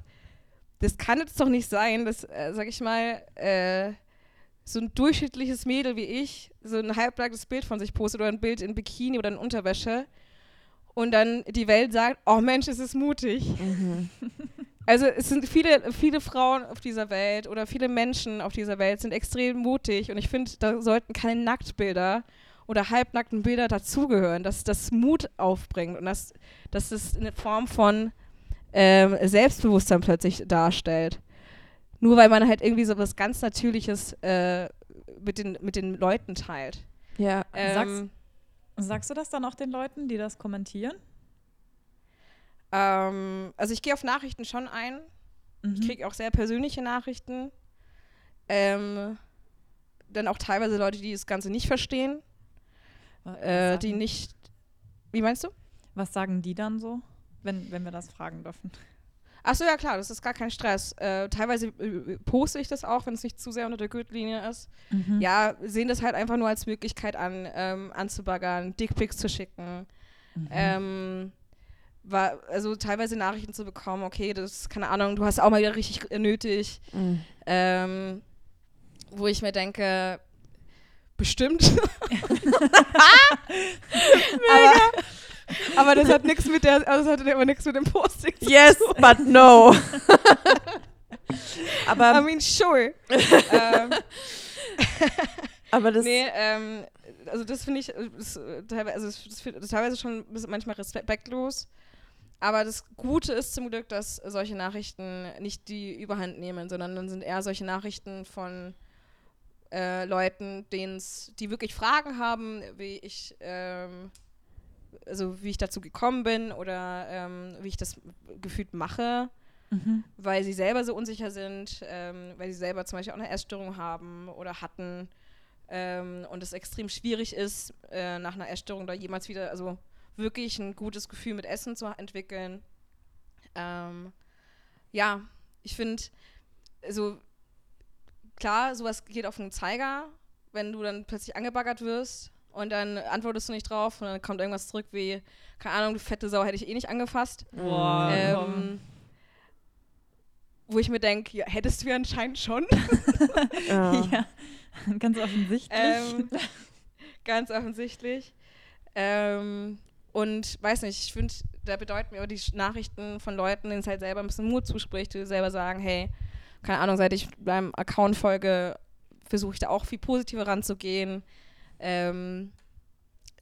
das kann jetzt doch nicht sein, dass, äh, sag ich mal, äh, so ein durchschnittliches Mädel wie ich so ein halbnacktes Bild von sich postet oder ein Bild in Bikini oder in Unterwäsche und dann die Welt sagt, oh Mensch, es ist mutig. Also es sind viele, viele Frauen auf dieser Welt oder viele Menschen auf dieser Welt sind extrem mutig und ich finde, da sollten keine Nacktbilder oder halbnackten Bilder dazugehören, dass das Mut aufbringt und dass, dass es eine Form von ähm, Selbstbewusstsein plötzlich darstellt. Nur weil man halt irgendwie so was ganz Natürliches äh, mit, den, mit den Leuten teilt. ja. Ähm, Sagst du das dann auch den Leuten, die das kommentieren? Ähm, also ich gehe auf Nachrichten schon ein. Ich Mhm. kriege auch sehr persönliche Nachrichten. Ähm, dann auch teilweise Leute, die das Ganze nicht verstehen, äh, die nicht. Wie meinst du? Was sagen die dann so, wenn, wenn wir das fragen dürfen? Achso, ja klar, das ist gar kein Stress. Äh, teilweise äh, poste ich das auch, wenn es nicht zu sehr unter der Gürtellinie ist. Mhm. Ja, sehen das halt einfach nur als Möglichkeit an, ähm, anzubaggern, Dickpics zu schicken. Mhm. Ähm, war, also teilweise Nachrichten zu bekommen, okay, das ist, keine Ahnung, du hast auch mal wieder richtig nötig. Mhm. Ähm, wo ich mir denke, bestimmt. aber, aber das hat nichts mit der, also das hat aber nichts mit dem Posting zu Yes, but no. aber, I mean, sure. ähm, aber das. nee, ähm, also das finde ich, äh, äh, teilweise, also das, das, find- das ist teilweise schon manchmal respektlos. Aber das Gute ist zum Glück, dass solche Nachrichten nicht die Überhand nehmen, sondern dann sind eher solche Nachrichten von äh, Leuten, denen's, die wirklich Fragen haben, wie ich, ähm, also wie ich dazu gekommen bin oder ähm, wie ich das gefühlt mache Mhm. weil sie selber so unsicher sind, ähm, weil sie selber zum Beispiel auch eine Essstörung haben oder hatten ähm, und es extrem schwierig ist, äh, nach einer Essstörung da jemals wieder, also wirklich ein gutes Gefühl mit Essen zu entwickeln. Ähm, ja, ich finde, also klar, sowas geht auf den Zeiger, wenn du dann plötzlich angebaggert wirst und dann antwortest du nicht drauf und dann kommt irgendwas zurück wie, keine Ahnung, du fette Sau hätte ich eh nicht angefasst. Boah, komm. Ähm, wo ich mir denke, ja, hättest du ja anscheinend schon. ja. ja, ganz offensichtlich. ähm, ganz offensichtlich. Ähm, und weiß nicht, ich finde, da bedeuten mir aber die Nachrichten von Leuten, denen es halt selber ein bisschen Mut zuspricht, die selber sagen, hey, keine Ahnung, seit ich beim Account folge, versuche ich da auch viel positiver ranzugehen. Ähm,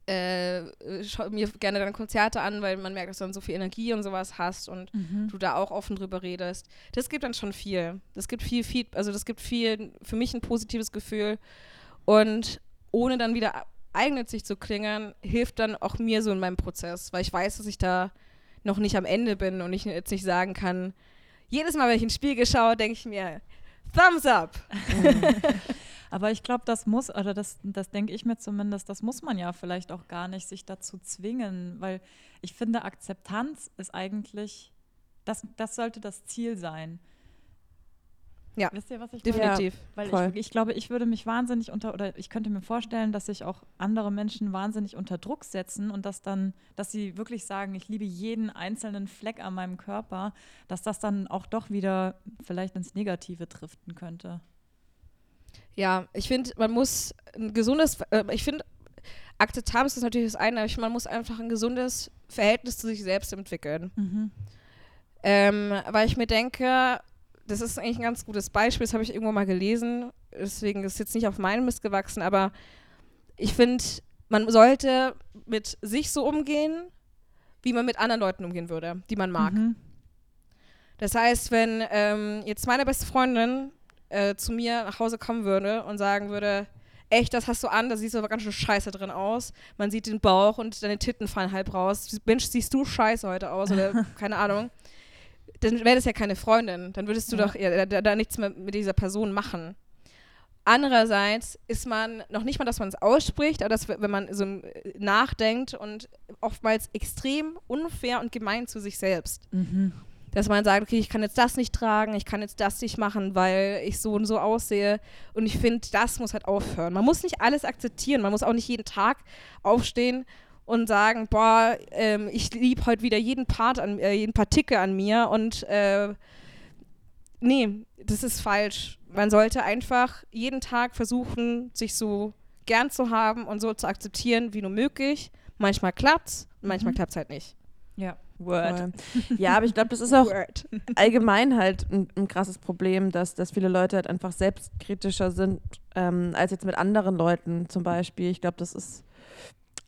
äh, schau mir gerne deine Konzerte an, weil man merkt, dass du dann so viel Energie und sowas hast und Mhm. du da auch offen drüber redest. Das gibt dann schon viel. Das gibt viel, viel, also das gibt viel, für mich ein positives Gefühl. Und ohne dann wieder eigennützig zu klingern, hilft dann auch mir so in meinem Prozess, weil ich weiß, dass ich da noch nicht am Ende bin und ich jetzt nicht sagen kann, jedes Mal, wenn ich ins Spiegel schaue, denke ich mir, Thumbs up. Aber ich glaube, das muss, oder das, das denke ich mir zumindest, das muss man ja vielleicht auch gar nicht sich dazu zwingen, weil ich finde, Akzeptanz ist eigentlich, das, das sollte das Ziel sein. Ja, Wisst ihr, was ich meine? Definitiv. Weil voll. ich, ich glaube, ich würde mich wahnsinnig unter, oder ich könnte mir vorstellen, dass sich auch andere Menschen wahnsinnig unter Druck setzen und dass dann, dass sie wirklich sagen, ich liebe jeden einzelnen Fleck an meinem Körper, dass das dann auch doch wieder vielleicht ins Negative driften könnte. Ja, ich finde, man muss ein gesundes, äh, ich finde, Akzeptanz ist natürlich das eine, aber ich, man muss einfach ein gesundes Verhältnis zu sich selbst entwickeln. Mhm. Ähm, weil ich mir denke, das ist eigentlich ein ganz gutes Beispiel, das habe ich irgendwo mal gelesen, deswegen ist es jetzt nicht auf meinen Mist gewachsen, aber ich finde, man sollte mit sich so umgehen, wie man mit anderen Leuten umgehen würde, die man mag. Mhm. Das heißt, wenn ähm, jetzt meine beste Freundin äh, zu mir nach Hause kommen würde und sagen würde, echt, das hast du an, da siehst du aber ganz schön scheiße drin aus. Man sieht den Bauch und deine Titten fallen halb raus. Mensch, siehst du scheiße heute aus oder keine Ahnung. Dann wäre das ja keine Freundin. Dann würdest du Ja. doch ja, da, da nichts mehr mit dieser Person machen. Andererseits ist man noch nicht mal, dass man es ausspricht, aber dass, wenn man so äh, nachdenkt und oftmals extrem unfair und gemein zu sich selbst. Mhm. Dass man sagt, okay, ich kann jetzt das nicht tragen, ich kann jetzt das nicht machen, weil ich so und so aussehe. Und ich finde, das muss halt aufhören. Man muss nicht alles akzeptieren. Man muss auch nicht jeden Tag aufstehen und sagen, boah, ähm, ich liebe heute wieder jeden Part an, äh, jeden Partikel an mir und äh, nee, das ist falsch. Man sollte einfach jeden Tag versuchen, sich so gern zu haben und so zu akzeptieren, wie nur möglich. Manchmal klappt's, und manchmal Mhm. klappt's halt nicht. Ja, Word. Ja, aber ich glaube, das ist auch Word. allgemein halt ein, ein krasses Problem, dass, dass viele Leute halt einfach selbstkritischer sind ähm, als jetzt mit anderen Leuten zum Beispiel. Ich glaube, das ist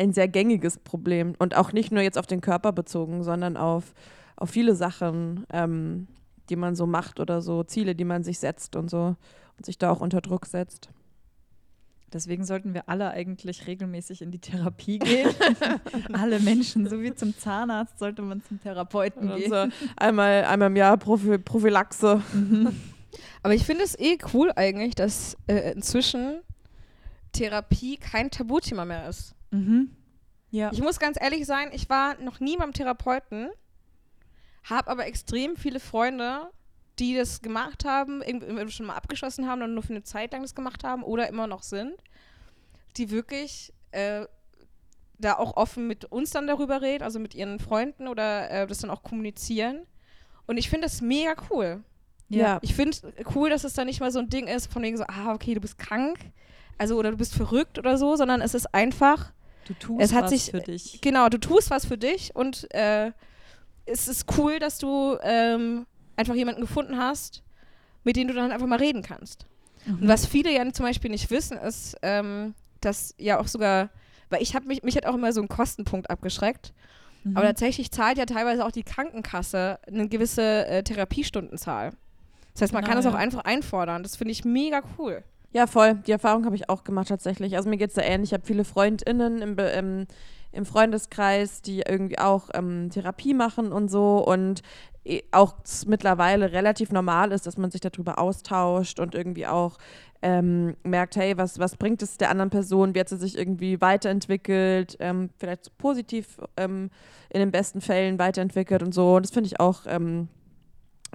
ein sehr gängiges Problem und auch nicht nur jetzt auf den Körper bezogen, sondern auf, auf viele Sachen, ähm, die man so macht oder so, Ziele, die man sich setzt und so und sich da auch unter Druck setzt. Deswegen sollten wir alle eigentlich regelmäßig in die Therapie gehen. alle Menschen, so wie zum Zahnarzt sollte man zum Therapeuten gehen. so einmal, einmal im Jahr Prophy Prophylaxe. Aber ich finde es eh cool eigentlich, dass äh, inzwischen Therapie kein Tabuthema mehr ist. Mhm. Ja. Ich muss ganz ehrlich sein, ich war noch nie beim Therapeuten, habe aber extrem viele Freunde, die das gemacht haben, irgendwie schon mal abgeschlossen haben und nur für eine Zeit lang das gemacht haben oder immer noch sind, die wirklich äh, da auch offen mit uns dann darüber reden, also mit ihren Freunden oder äh, das dann auch kommunizieren. Und ich finde das mega cool. Ja. Ich finde cool, dass es dann nicht mal so ein Ding ist, von wegen so, ah, okay, du bist krank, also oder du bist verrückt oder so, sondern es ist einfach, Du tust Es hat was sich- für dich. genau, du tust was für dich und äh, es ist cool, dass du ähm, einfach jemanden gefunden hast, mit dem du dann einfach mal reden kannst. Und was viele ja zum Beispiel nicht wissen, ist, ähm, dass ja auch sogar, weil ich habe mich, mich hat auch immer so ein Kostenpunkt abgeschreckt, Mhm. aber tatsächlich zahlt ja teilweise auch die Krankenkasse eine gewisse äh, Therapiestundenzahl. Das heißt, man Genau, kann das auch einfach einfordern. Das finde ich mega cool. Ja, voll. Die Erfahrung habe ich auch gemacht tatsächlich. Also mir geht es da ähnlich. Ich habe viele FreundInnen im, im, im Freundeskreis, die irgendwie auch ähm, Therapie machen und so und eh auch mittlerweile relativ normal ist, dass man sich darüber austauscht und irgendwie auch ähm, merkt, hey, was, was bringt es der anderen Person, wie hat sie sich irgendwie weiterentwickelt, ähm, vielleicht positiv ähm, in den besten Fällen weiterentwickelt und so. Und das finde ich auch ähm,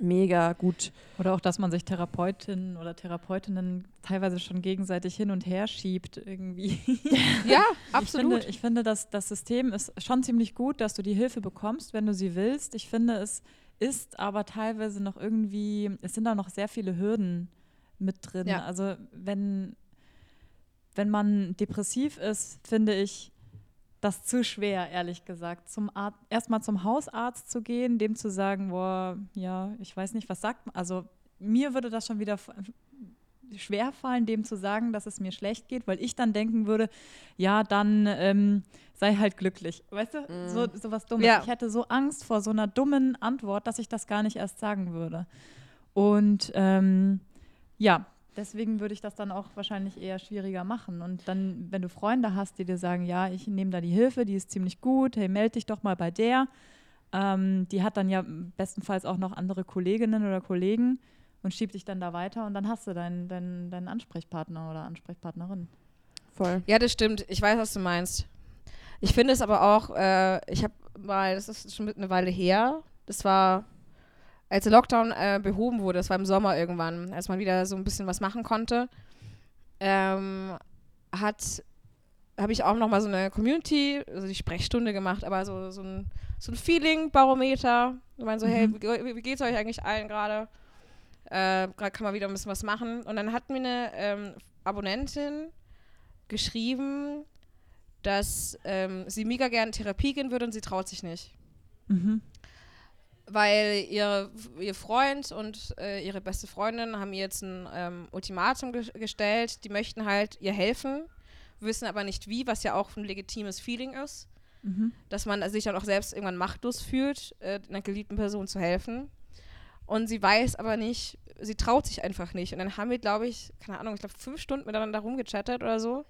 mega gut. Oder auch, dass man sich Therapeutinnen oder Therapeutinnen teilweise schon gegenseitig hin und her schiebt irgendwie. Ja, Ich finde, ich finde dass das System ist schon ziemlich gut, dass du die Hilfe bekommst, wenn du sie willst. Ich finde, es ist aber teilweise noch irgendwie, es sind da noch sehr viele Hürden mit drin. Ja. Also wenn, wenn man depressiv ist, finde ich das zu schwer, ehrlich gesagt. Zum erstmal zum Hausarzt zu gehen, dem zu sagen, boah, ja, ich weiß nicht, was sagt man. Also mir würde das schon wieder schwer fallen, dem zu sagen, dass es mir schlecht geht, weil ich dann denken würde, ja, dann ähm, sei halt glücklich. Weißt du, so, so was Dummes. Ja. Ich hätte so Angst vor so einer dummen Antwort, dass ich das gar nicht erst sagen würde. Und ähm, ja, deswegen würde ich das dann auch wahrscheinlich eher schwieriger machen. Und dann, wenn du Freunde hast, die dir sagen, ja, ich nehme da die Hilfe, die ist ziemlich gut, hey, melde dich doch mal bei der. Ähm, die hat dann ja bestenfalls auch noch andere Kolleginnen oder Kollegen und schiebt dich dann da weiter und dann hast du deinen, deinen, deinen Ansprechpartner oder Ansprechpartnerin. Voll. Ja, das stimmt. Ich weiß, was du meinst. Ich finde es aber auch, äh, ich habe mal, das ist schon eine Weile her, das war, als der Lockdown äh, behoben wurde, das war im Sommer irgendwann, als man wieder so ein bisschen was machen konnte, ähm, hat, habe ich auch noch mal so eine Community, also die Sprechstunde gemacht, aber so, so ein, so ein Feeling-Barometer. Ich meine so, hey, wie, wie geht's euch eigentlich allen gerade? Äh, Gerade kann man wieder ein bisschen was machen. Und dann hat mir eine ähm, Abonnentin geschrieben, dass ähm, sie mega gerne Therapie gehen würde und sie traut sich nicht. Mhm. Weil ihr, ihr Freund und äh, ihre beste Freundin haben ihr jetzt ein ähm, Ultimatum ge gestellt. Die möchten halt ihr helfen, wissen aber nicht wie, was ja auch ein legitimes Feeling ist. Mhm. Dass man sich dann auch selbst irgendwann machtlos fühlt, äh, einer geliebten Person zu helfen. und sie weiß aber nicht, sie traut sich einfach nicht. Und dann haben wir, glaube ich, keine Ahnung, ich glaube fünf Stunden miteinander rumgechattet oder so.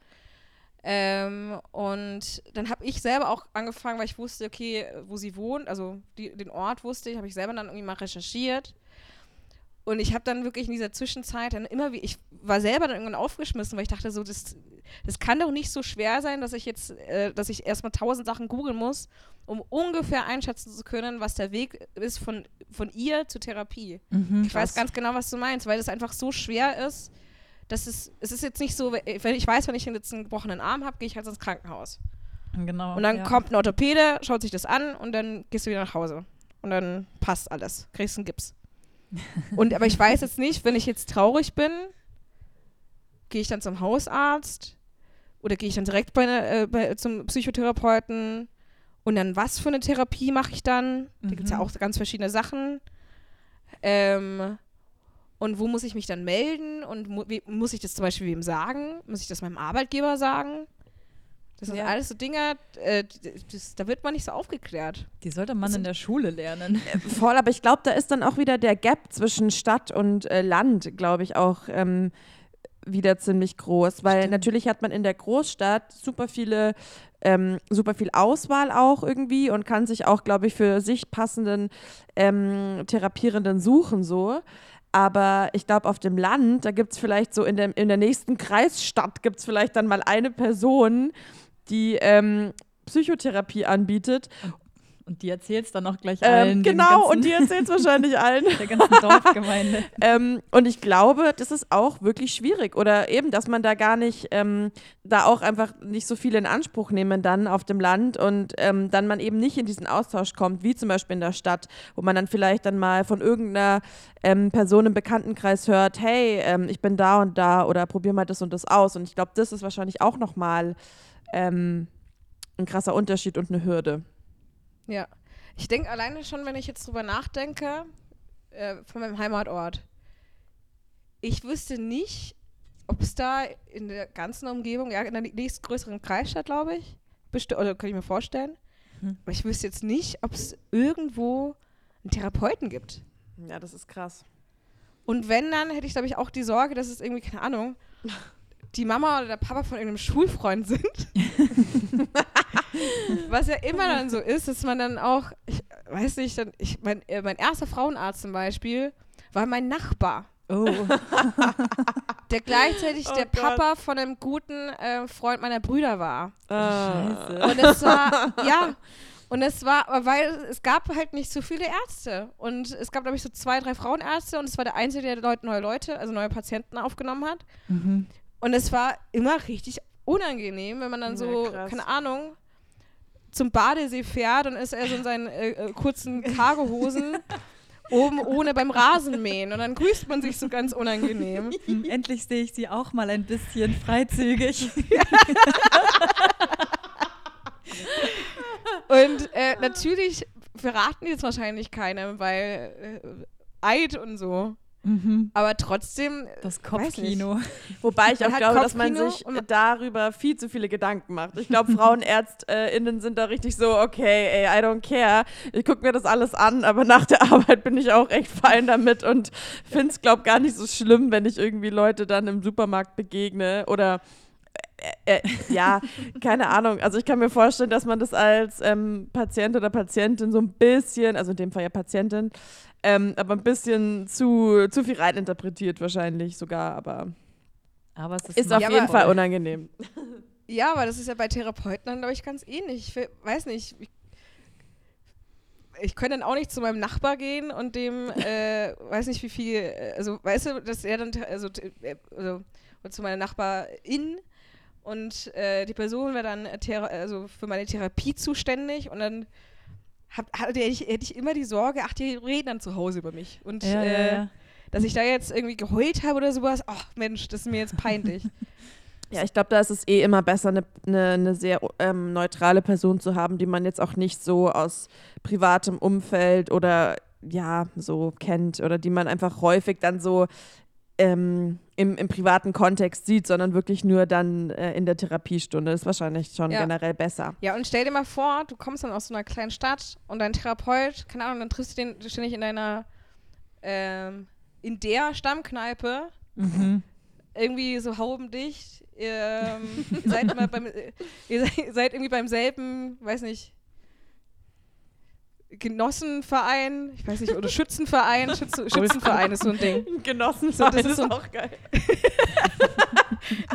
Ähm, und dann habe ich selber auch angefangen, weil ich wusste, okay, wo sie wohnt, also die, den Ort wusste ich, habe ich selber dann irgendwie mal recherchiert. Und ich habe dann wirklich in dieser Zwischenzeit dann immer wie, ich war selber dann irgendwann aufgeschmissen, weil ich dachte so, das, das kann doch nicht so schwer sein, dass ich jetzt, äh, dass ich erstmal tausend Sachen googeln muss, um ungefähr einschätzen zu können, was der Weg ist von, von ihr zur Therapie. Mhm. Ich weiß ganz genau, was du meinst, weil es einfach so schwer ist, dass es, es ist jetzt nicht so, wenn ich weiß, wenn ich jetzt einen gebrochenen Arm habe, gehe ich halt ins Krankenhaus. Genau. Und dann ja. kommt ein Orthopäde, schaut sich das an und dann gehst du wieder nach Hause. Und dann passt alles. Kriegst einen Gips. und aber ich weiß jetzt nicht, wenn ich jetzt traurig bin, gehe ich dann zum Hausarzt oder gehe ich dann direkt bei, ne- äh, bei, zum Psychotherapeuten und dann was für eine Therapie mache ich dann? Da gibt es ja Mhm. auch ganz verschiedene Sachen. Ähm, und wo muss ich mich dann melden? Und mu wie, muss ich das zum Beispiel wem sagen? Muss ich das meinem Arbeitgeber sagen? Das sind Ja. alles so Dinge, äh, das, da wird man nicht so aufgeklärt. Die sollte man in der Schule lernen. Voll, aber ich glaube, da ist dann auch wieder der Gap zwischen Stadt und äh, Land, glaube ich, auch ähm, wieder ziemlich groß. Weil Stimmt. natürlich hat man in der Großstadt super viele, ähm, super viel Auswahl auch irgendwie und kann sich auch, glaube ich, für sich passenden ähm, Therapierenden suchen so. Aber ich glaube, auf dem Land, da gibt es vielleicht so in der, in der nächsten Kreisstadt gibt es vielleicht dann mal eine Person, die ähm, Psychotherapie anbietet. Und die erzählst dann auch gleich Ähm, allen. den genau, ganzen, und die erzählt es wahrscheinlich allen. der ganzen Dorfgemeinde. Ähm, und ich glaube, das ist auch wirklich schwierig. Oder eben, dass man da gar nicht, ähm, da auch einfach nicht so viele in Anspruch nehmen dann auf dem Land und ähm, dann man eben nicht in diesen Austausch kommt, wie zum Beispiel in der Stadt, wo man dann vielleicht dann mal von irgendeiner ähm, Person im Bekanntenkreis hört, hey, ähm, ich bin da und da oder probier mal das und das aus. Und ich glaube, das ist wahrscheinlich auch nochmal ähm, ein krasser Unterschied und eine Hürde. Ja. Ich denke alleine schon, wenn ich jetzt drüber nachdenke, äh, von meinem Heimatort. Ich wüsste nicht, ob es da in der ganzen Umgebung, ja, in der nächstgrößeren Kreisstadt, glaube ich, oder kann ich mir vorstellen. Hm. Aber ich wüsste jetzt nicht, ob es irgendwo einen Therapeuten gibt. Ja, das ist krass. Und wenn, dann hätte ich, glaube ich, auch die Sorge, dass es irgendwie, keine Ahnung, die Mama oder der Papa von irgendeinem Schulfreund sind. Was ja immer dann so ist, dass man dann auch, ich weiß nicht, dann, ich, mein, äh, mein erster Frauenarzt zum Beispiel war mein Nachbar, Oh. der gleichzeitig Oh der Gott. Papa von einem guten äh, Freund meiner Brüder war. Scheiße. Und es war, ja, und es war, aber weil es gab halt nicht so viele Ärzte. Und es gab, glaube ich, so zwei, drei Frauenärzte und es war der Einzige, der Leute, neue Leute, also neue Patienten aufgenommen hat. Mhm. Und es war immer richtig unangenehm, wenn man dann Ja, so, krass. keine Ahnung, zum Badesee fährt und ist er so in seinen äh, äh, kurzen Cargohosen oben ohne beim Rasenmähen. Und dann grüßt man sich so ganz unangenehm. Hm, Endlich sehe ich sie auch mal ein bisschen freizügig. Und äh, natürlich verraten die es wahrscheinlich keinem, weil äh, Eid und so. Mhm. Aber trotzdem, Das Kopfkino. Wobei ich auch glaube, dass man Kopfkino sich darüber viel zu viele Gedanken macht. Ich glaube, FrauenärztInnen sind da richtig so, okay, ey, I don't care. Ich gucke mir das alles an, aber nach der Arbeit bin ich auch echt fein damit und finde es, glaube gar nicht so schlimm, wenn ich irgendwie Leute dann im Supermarkt begegne oder äh, äh, ja, keine Ahnung. Also ich kann mir vorstellen, dass man das als ähm, Patient oder Patientin so ein bisschen, also in dem Fall ja Patientin, ähm, aber ein bisschen zu, zu viel reininterpretiert wahrscheinlich sogar, aber Aber es ist, ist auf Ja, jeden aber- Fall unangenehm. ja, aber das ist ja bei Therapeuten dann, glaube ich, ganz ähnlich. Ich we- weiß nicht. Ich, ich könnte dann auch nicht zu meinem Nachbar gehen und dem, äh, weiß nicht wie viel, äh, also weißt du, dass er dann, also, äh, also zu meiner Nachbarin und äh, die Person wäre dann äh, also für meine Therapie zuständig und dann hab, hatte ich, hätte ich immer die Sorge, ach, die reden dann zu Hause über mich. Und ja, ja, äh, ja. dass ich da jetzt irgendwie geheult habe oder sowas, ach Mensch, das ist mir jetzt peinlich. Ja, ich glaube, da ist es eh immer besser, eine ne, ne sehr ähm, neutrale Person zu haben, die man jetzt auch nicht so aus privatem Umfeld oder ja, so kennt oder die man einfach häufig dann so ähm, im, im privaten Kontext sieht, sondern wirklich nur dann äh, in der Therapiestunde. ist wahrscheinlich schon Ja. generell besser. Ja, und stell dir mal vor, du kommst dann aus so einer kleinen Stadt und dein Therapeut, keine Ahnung, dann triffst du den ständig in deiner ähm, in der Stammkneipe Mhm. irgendwie so haubendicht. Ähm, ihr, seid immer beim, ihr seid irgendwie beim selben, weiß nicht, Genossenverein, ich weiß nicht, oder Schützenverein. Schütze, Schützenverein ist so ein Ding. Genossen, So, das ist so- auch geil.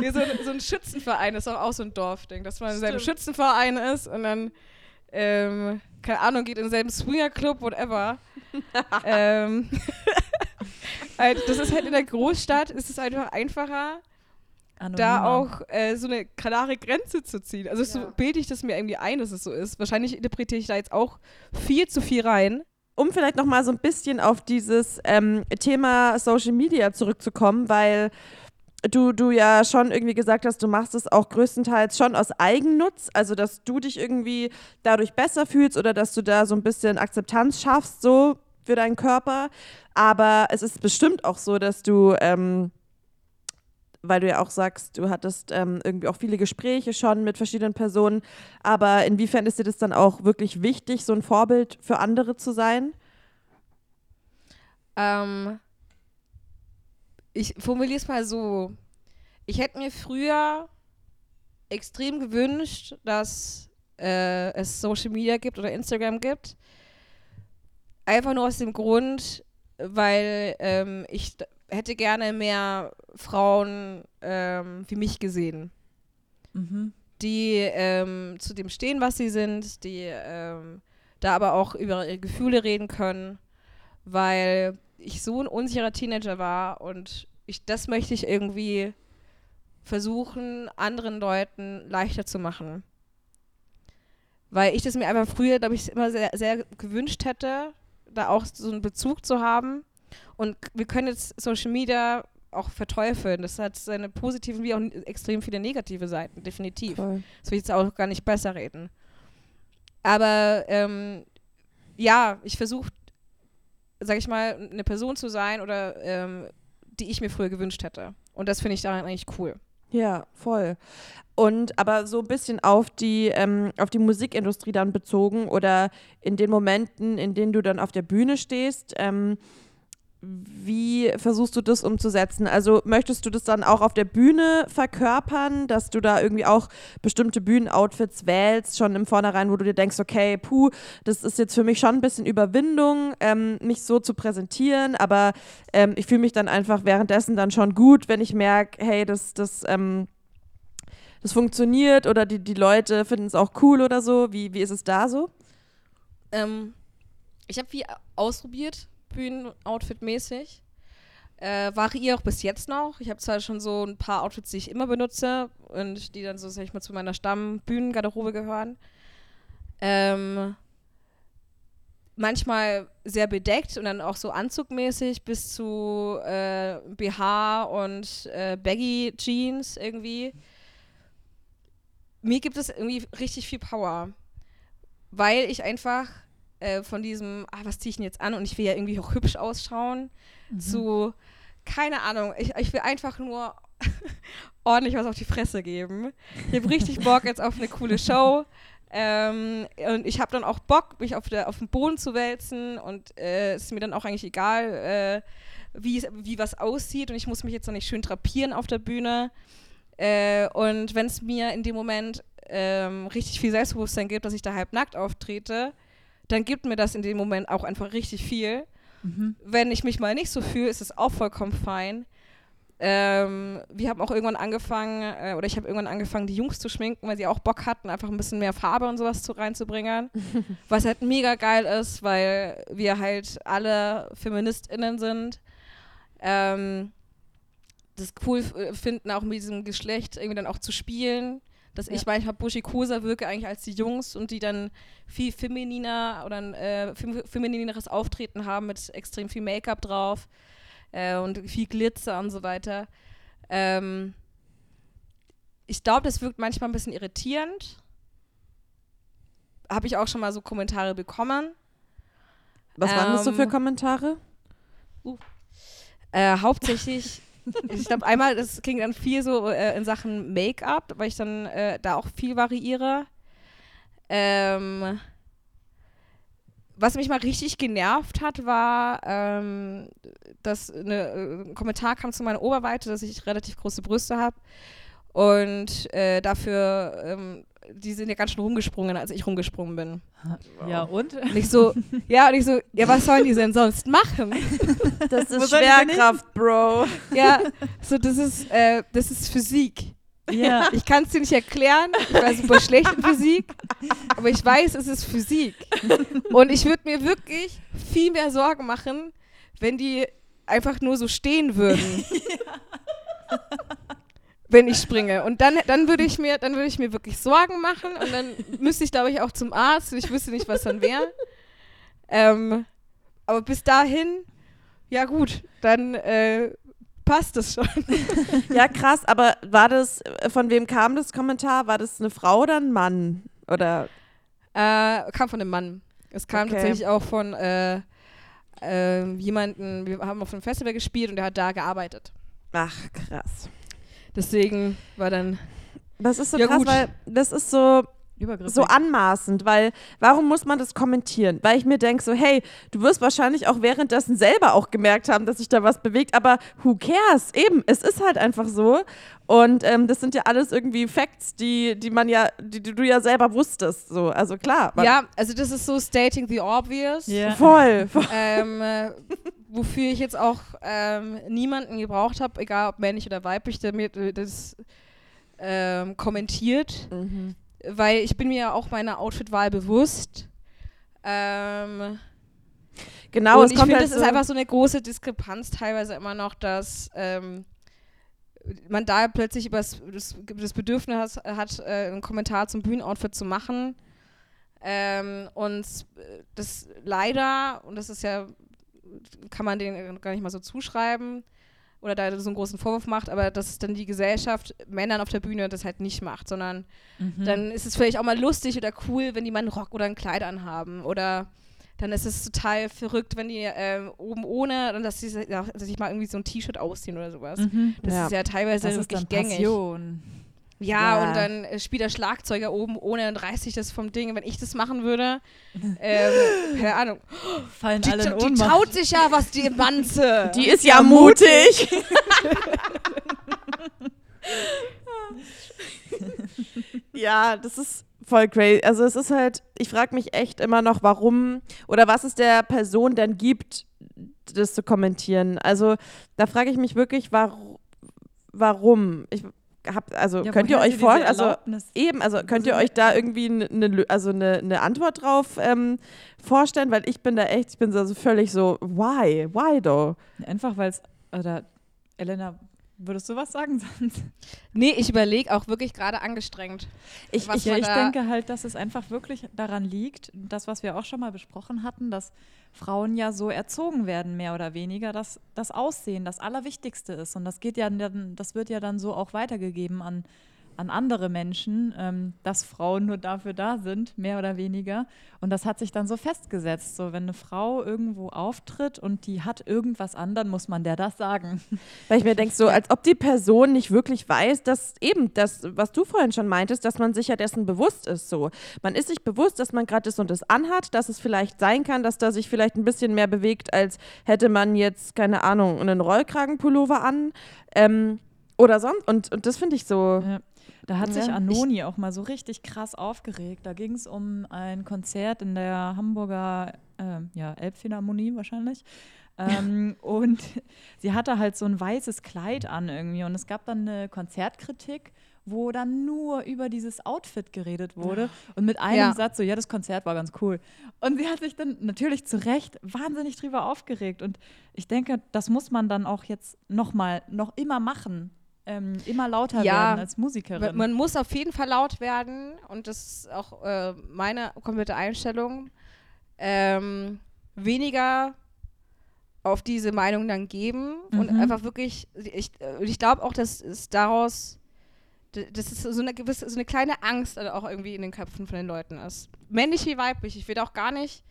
Ja, so, so ein Schützenverein ist auch, auch so ein Dorfding, dass man in seinem Stimmt. Schützenverein ist und dann, ähm, keine Ahnung, geht in denselben Swingerclub, whatever. ähm, halt, das ist halt in der Großstadt, ist es einfach einfacher, da Anonymer. auch äh, so eine klare Grenze zu ziehen. Also so Ja. bilde ich das mir irgendwie ein, dass es so ist. Wahrscheinlich interpretiere ich da jetzt auch viel zu viel rein. um vielleicht noch mal so ein bisschen auf dieses ähm, Thema Social Media zurückzukommen, weil du, du ja schon irgendwie gesagt hast, du machst es auch größtenteils schon aus Eigennutz, also dass du dich irgendwie dadurch besser fühlst oder dass du da so ein bisschen Akzeptanz schaffst, so für deinen Körper. Aber es ist bestimmt auch so, dass du, ähm, weil du ja auch sagst, du hattest ähm, irgendwie auch viele Gespräche schon mit verschiedenen Personen, aber inwiefern ist dir das dann auch wirklich wichtig, so ein Vorbild für andere zu sein? Ähm, ich formuliere es mal so. Ich hätte mir früher extrem gewünscht, dass äh, es Social Media gibt oder Instagram gibt. Einfach nur aus dem Grund, weil ähm, ich hätte gerne mehr Frauen ähm, wie mich gesehen. Mhm. die ähm, zu dem stehen, was sie sind, die ähm, da aber auch über ihre Gefühle reden können, weil ich so ein unsicherer Teenager war und ich, das möchte ich irgendwie versuchen, anderen Leuten leichter zu machen. Weil ich das mir einfach früher, glaube ich, immer sehr, sehr gewünscht hätte, da auch so einen Bezug zu haben. Und wir können jetzt Social Media auch verteufeln. Das hat seine positiven wie auch extrem viele negative Seiten, definitiv. Voll. Das will ich jetzt auch gar nicht besser reden. Aber ähm, ja, ich versuche, sag ich mal, eine Person zu sein oder ähm, die ich mir früher gewünscht hätte. Und das finde ich daran eigentlich cool. Ja, voll. Und aber so ein bisschen auf die, ähm, auf die Musikindustrie dann bezogen oder in den Momenten, in denen du dann auf der Bühne stehst, ähm, wie versuchst du das umzusetzen? Also möchtest du das dann auch auf der Bühne verkörpern, dass du da irgendwie auch bestimmte Bühnenoutfits wählst, schon im Vornherein, wo du dir denkst, okay, puh, das ist jetzt für mich schon ein bisschen Überwindung, ähm, mich so zu präsentieren, aber ähm, ich fühle mich dann einfach währenddessen dann schon gut, wenn ich merke, hey, das, das, ähm, das funktioniert oder die, die Leute finden es auch cool oder so. Wie, wie ist es da so? Ähm, ich habe viel ausprobiert, Bühnenoutfit-mäßig. Äh, variiere auch bis jetzt noch. Ich habe zwar schon so ein paar Outfits, die ich immer benutze und die dann so, sag ich mal, zu meiner Stammbühnengarderobe gehören. Ähm, manchmal sehr bedeckt und dann auch so anzugmäßig bis zu äh, BH und äh, Baggy Jeans irgendwie. Mir gibt es irgendwie richtig viel Power, weil ich einfach äh, von diesem, ah, was ziehe ich denn jetzt an und ich will ja irgendwie auch hübsch ausschauen, zu, keine Ahnung, ich, ich will einfach nur ordentlich was auf die Fresse geben. Ich habe richtig Bock jetzt auf eine coole Show. Ähm, und ich habe dann auch Bock, mich auf, der, auf den Boden zu wälzen und äh, es ist mir dann auch eigentlich egal, äh, wie, wie was aussieht und ich muss mich jetzt noch nicht schön drapieren auf der Bühne. Äh, und wenn es mir in dem Moment ähm, richtig viel Selbstbewusstsein gibt, dass ich da halb nackt auftrete, dann gibt mir das in dem Moment auch einfach richtig viel. Mhm. Wenn ich mich mal nicht so fühle, ist es auch vollkommen fein. Ähm, wir haben auch irgendwann angefangen, äh, oder ich habe irgendwann angefangen, die Jungs zu schminken, weil sie auch Bock hatten, einfach ein bisschen mehr Farbe und sowas zu reinzubringen. was halt mega geil ist, weil wir halt alle FeministInnen sind. Ähm, das cool finden, auch mit diesem Geschlecht irgendwie dann auch zu spielen. Dass ich Ja. manchmal buschikoser wirke eigentlich als die Jungs und die dann viel femininer oder ein äh, fem feminineres Auftreten haben mit extrem viel Make-up drauf äh, und viel Glitzer und so weiter. Ähm, ich glaube, das wirkt manchmal ein bisschen irritierend. Habe ich auch schon mal so Kommentare bekommen. Was waren das so für Ähm, Kommentare? Äh, hauptsächlich, ich glaube, einmal, das ging dann viel so äh, in Sachen Make-up, weil ich dann äh, da auch viel variiere. Ähm, was mich mal richtig genervt hat, war, ähm, dass eine, äh, ein Kommentar kam zu meiner Oberweite, dass ich relativ große Brüste habe. Und äh, dafür, ähm, die sind ja ganz schön rumgesprungen, als ich rumgesprungen bin. Ja, und? Und ich so, ja, und ich so, ja, was sollen die denn sonst machen? Das ist Schwerkraft, Bro. ja, so, das ist, äh, das ist Physik. Ja. Ich kann es dir nicht erklären. Ich war super schlecht in Physik. Aber ich weiß, es ist Physik. Und ich würde mir wirklich viel mehr Sorgen machen, wenn die einfach nur so stehen würden. Wenn ich springe. Und dann, dann würde ich mir, dann würde ich mir wirklich Sorgen machen und dann müsste ich, glaube ich, auch zum Arzt und ich wüsste nicht, was dann wäre. Ähm, aber bis dahin, ja gut, dann äh, passt es schon. Ja, krass, aber war das, äh, von wem kam das Kommentar? War das eine Frau oder ein Mann? Oder, Äh, kam von einem Mann. Es kam Okay. tatsächlich auch von äh, äh, jemanden, wir haben auf einem Festival gespielt und der hat da gearbeitet. ach, krass. Deswegen war dann. Das ist so Ja, krass, gut. weil das ist so, so anmaßend, weil warum muss man das kommentieren? Weil ich mir denke so, hey, du wirst wahrscheinlich auch währenddessen selber auch gemerkt haben, dass sich da was bewegt, aber who cares? Eben, es ist halt einfach so und ähm, das sind ja alles irgendwie Facts, die, die man ja, die, die du ja selber wusstest, so, also klar. Ja, also das ist so stating the obvious. Ja. Voll, voll. Ähm, äh, wofür ich jetzt auch ähm, niemanden gebraucht habe, egal ob männlich oder weiblich, der mir äh, das ähm, kommentiert. Mhm. Weil ich bin mir ja auch meiner Outfitwahl bewusst. Ähm, Genau, und es ich finde, halt es ist einfach so eine große Diskrepanz teilweise immer noch, dass ähm, man da plötzlich übers, das, das Bedürfnis hat, äh, einen Kommentar zum Bühnenoutfit zu machen. Ähm, und äh, das leider, und das ist ja, kann man denen gar nicht mal so zuschreiben, oder da so einen großen Vorwurf macht, aber dass dann die Gesellschaft Männern auf der Bühne das halt nicht macht, sondern Mhm. dann ist es vielleicht auch mal lustig oder cool, wenn die mal einen Rock oder ein Kleid anhaben. Oder dann ist es total verrückt, wenn die ähm, oben ohne, und dass sie si- ja, sich mal irgendwie so ein T-Shirt ausziehen oder sowas. Mhm. Das Ja. ist ja teilweise Das ist wirklich dann gängig. Ja, Ja. und dann äh, spielt der Schlagzeuger oben ohne, dann reißt sich das vom Ding. Wenn ich das machen würde, ähm, keine Ahnung. Fallen Die, alle in die Ohnmacht. traut sich ja, was die Wanze. Die ist ja mutig. ja, das ist voll crazy. Also es ist halt, ich frage mich echt immer noch, warum oder was es der Person denn gibt, das zu kommentieren. Also da frage ich mich wirklich, warum. warum? Ich hab, also Ja, könnt ihr euch vor, also Erlaubnis- Eben, also könnt ihr euch da irgendwie eine ne, also ne, ne Antwort drauf ähm, vorstellen? Weil ich bin da echt, ich bin so, so völlig so, why? Why though? Einfach weil es, oder Elena, würdest du was sagen sonst? Nee, ich überlege auch wirklich gerade angestrengt. Ich, ich, ich denke halt, dass es einfach wirklich daran liegt, das, was wir auch schon mal besprochen hatten, dass Frauen ja so erzogen werden, mehr oder weniger, dass das Aussehen das Allerwichtigste ist. Und das geht ja dann, das wird ja dann so auch weitergegeben an, an andere Menschen, ähm, dass Frauen nur dafür da sind, mehr oder weniger. Und das hat sich dann so festgesetzt. So, wenn eine Frau irgendwo auftritt und die hat irgendwas an, dann muss man der das sagen. weil ich mir denke, so, als ob die Person nicht wirklich weiß, dass eben das, was du vorhin schon meintest, dass man sich ja dessen bewusst ist. So, man ist sich bewusst, dass man gerade das und das anhat, dass es vielleicht sein kann, dass da sich vielleicht ein bisschen mehr bewegt, als hätte man jetzt, keine Ahnung, einen Rollkragenpullover an. Ähm, oder sonst. Und, und das finde ich so. Ja. Da hat sich Ja, Anoni auch mal so richtig krass aufgeregt. Da ging es um ein Konzert in der Hamburger ähm, ja, Elbphilharmonie wahrscheinlich. Ähm, und sie hatte halt so ein weißes Kleid an irgendwie. Und es gab dann eine Konzertkritik, wo dann nur über dieses Outfit geredet wurde. Und mit einem Ja. Satz so, ja, das Konzert war ganz cool. Und sie hat sich dann natürlich zu Recht wahnsinnig drüber aufgeregt. Und ich denke, das muss man dann auch jetzt noch mal, noch immer machen. Ähm, immer lauter Ja, werden als Musikerin. Man, muss auf jeden Fall laut werden und das ist auch äh, meine komplette Einstellung. Ähm, weniger auf diese Meinung dann geben und Mhm. einfach wirklich, ich, äh, und ich glaube auch, dass es daraus, das ist so eine gewisse, so eine kleine Angst also auch irgendwie in den Köpfen von den Leuten ist. Männlich wie weiblich, ich will auch gar nicht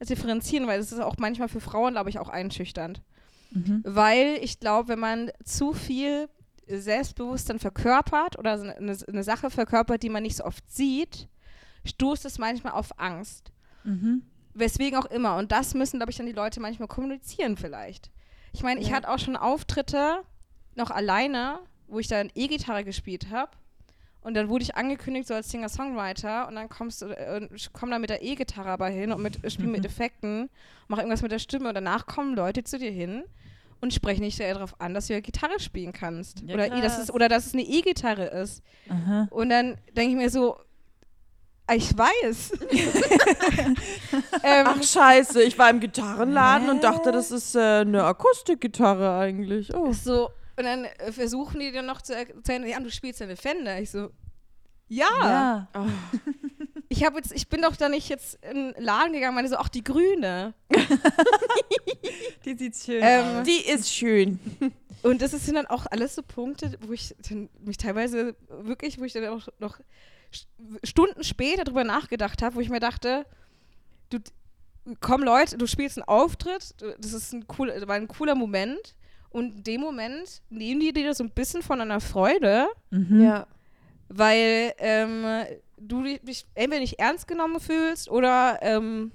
differenzieren, weil es ist auch manchmal für Frauen, glaube ich, auch einschüchternd. Mhm. Weil ich glaube, wenn man zu viel Selbstbewusstsein verkörpert oder eine, eine Sache verkörpert, die man nicht so oft sieht, stoßt es manchmal auf Angst. Mhm. weswegen auch immer. Und das müssen, glaube ich, dann die Leute manchmal kommunizieren vielleicht. Ich meine, ich Ja. hatte auch schon Auftritte noch alleine, wo ich dann E-Gitarre gespielt habe. Und dann wurde ich angekündigt so als Singer-Songwriter und dann kommst du, äh, ich komm da mit der E-Gitarre aber hin und mit, spiel mit Effekten, mach irgendwas mit der Stimme und danach kommen Leute zu dir hin und sprechen dich sehr darauf an, dass du ja Gitarre spielen kannst. Ja, oder, dass es, oder dass es eine E-Gitarre ist. Aha. Und dann denke ich mir so, ah, ich weiß. ähm, Ach scheiße, ich war im Gitarrenladen und dachte, das ist äh, eine Akustikgitarre eigentlich. Oh. so, und dann äh, versuchen die dann noch zu erzählen, ja, du spielst ja eine Fender. Ich so, ja, Ja. Oh. Ich habe jetzt, ich bin doch da nicht jetzt in den Laden gegangen, meine so, ach, die Grüne. Die sieht schön Ähm, aus. Die ist schön. Und das sind dann auch alles so Punkte, wo ich dann mich teilweise wirklich, wo ich dann auch noch st- Stunden später drüber nachgedacht habe, wo ich mir dachte, du, komm Leute, du spielst einen Auftritt, das ist ein cool, war ein cooler Moment und in dem Moment nehmen die dir so ein bisschen von einer Freude, Mhm. Ja. Weil ähm, du dich- entweder nicht ernst genommen fühlst oder ähm,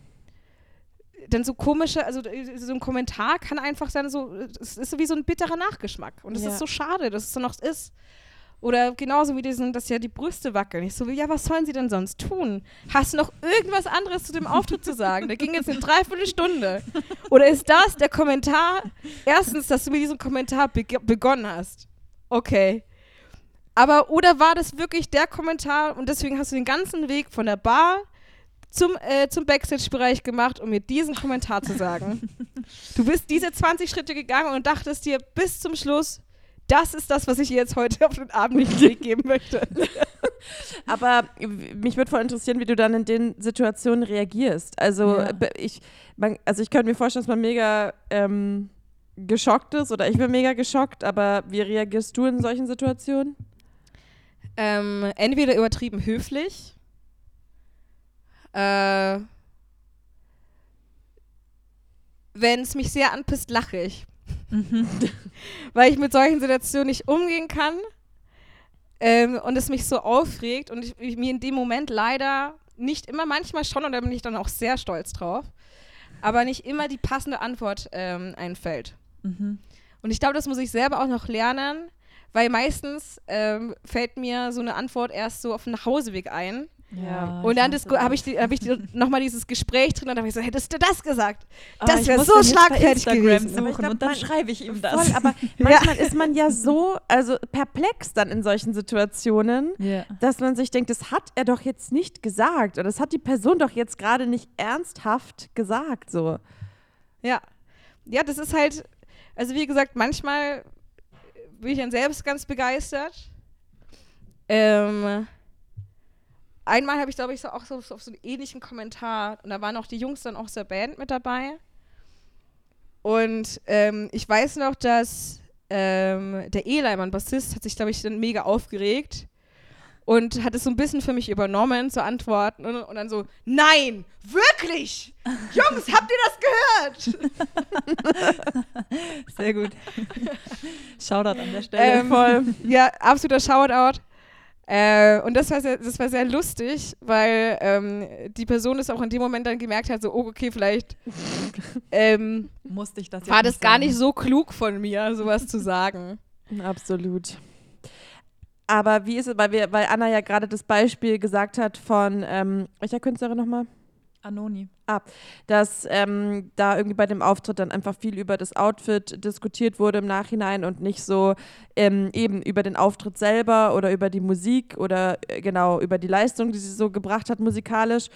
dann so komische, also äh, so ein Kommentar kann einfach sein, so, es ist so wie so ein bitterer Nachgeschmack. Und es Ja. ist so schade, dass es so noch ist. Oder genauso wie diesen, dass ja die Brüste wackeln. Ich so, ja, was sollen sie denn sonst tun? Hast du noch irgendwas anderes zu dem Auftritt zu sagen? Der ging jetzt eine Dreiviertelstunde. Oder ist das der Kommentar? Erstens, dass du mit diesem Kommentar beg begonnen hast. Okay. Aber oder war das wirklich der Kommentar und deswegen hast du den ganzen Weg von der Bar zum, äh, zum Backstage-Bereich gemacht, um mir diesen Kommentar zu sagen? du bist diese 20 Schritte gegangen und dachtest dir bis zum Schluss, das ist das, was ich dir jetzt heute auf den abendlichen Weg geben möchte. Aber mich würde voll interessieren, wie du dann in den Situationen reagierst. Also Ja. ich, man, also ich könnte mir vorstellen, dass man mega ähm, geschockt ist oder ich bin mega geschockt, aber wie reagierst du in solchen Situationen? Ähm, entweder übertrieben höflich. Äh, Wenn es mich sehr anpisst, lache ich. Mhm. Weil ich mit solchen Situationen nicht umgehen kann. Ähm, und es mich so aufregt und ich, ich, mir in dem Moment leider nicht immer, manchmal schon, und da bin ich dann auch sehr stolz drauf, aber nicht immer die passende Antwort ähm, einfällt. Mhm. Und ich glaube, das muss ich selber auch noch lernen, weil meistens ähm, fällt mir so eine Antwort erst so auf dem Nachhauseweg ein. Ja, und dann habe ich, hab ich die, nochmal dieses Gespräch drin und dann habe ich so, hättest du das gesagt? Ah, Das wäre muss so schlagfertig gewesen. Suchen glaub, und dann schreibe ich ihm das. Voll, aber manchmal ist man ja so, also perplex dann in solchen Situationen, ja. dass man sich denkt, das hat er doch jetzt nicht gesagt oder das hat die Person doch jetzt gerade nicht ernsthaft gesagt, so. Ja. Ja, das ist halt, also wie gesagt, manchmal bin ich dann selbst ganz begeistert. Ähm, einmal habe ich, glaube ich, so auch so, so auf so einen ähnlichen Kommentar und da waren auch die Jungs dann auch aus der Band mit dabei. Und ähm, ich weiß noch, dass ähm, der Eli, mein Bassist, hat sich, glaube ich, dann mega aufgeregt und hat es so ein bisschen für mich übernommen zu antworten und, dann so, nein, wirklich? Jungs, habt ihr das gehört? Sehr gut. Shoutout an der Stelle. Ähm, voll. Ja, absoluter Shoutout. Äh, und das war, sehr, das war sehr lustig, weil ähm, die Person es auch in dem Moment dann gemerkt hat, so, oh, okay, vielleicht ähm, Musste ich das war das gar nicht so klug von mir, sowas zu sagen. Absolut. Aber wie ist es, weil, wir, weil Anna ja gerade das Beispiel gesagt hat von, ähm, welcher Künstlerin nochmal? Anoni. dass ähm, da irgendwie bei dem Auftritt dann einfach viel über das Outfit diskutiert wurde im Nachhinein und nicht so ähm, eben über den Auftritt selber oder über die Musik oder äh, genau über die Leistung, die sie so gebracht hat musikalisch.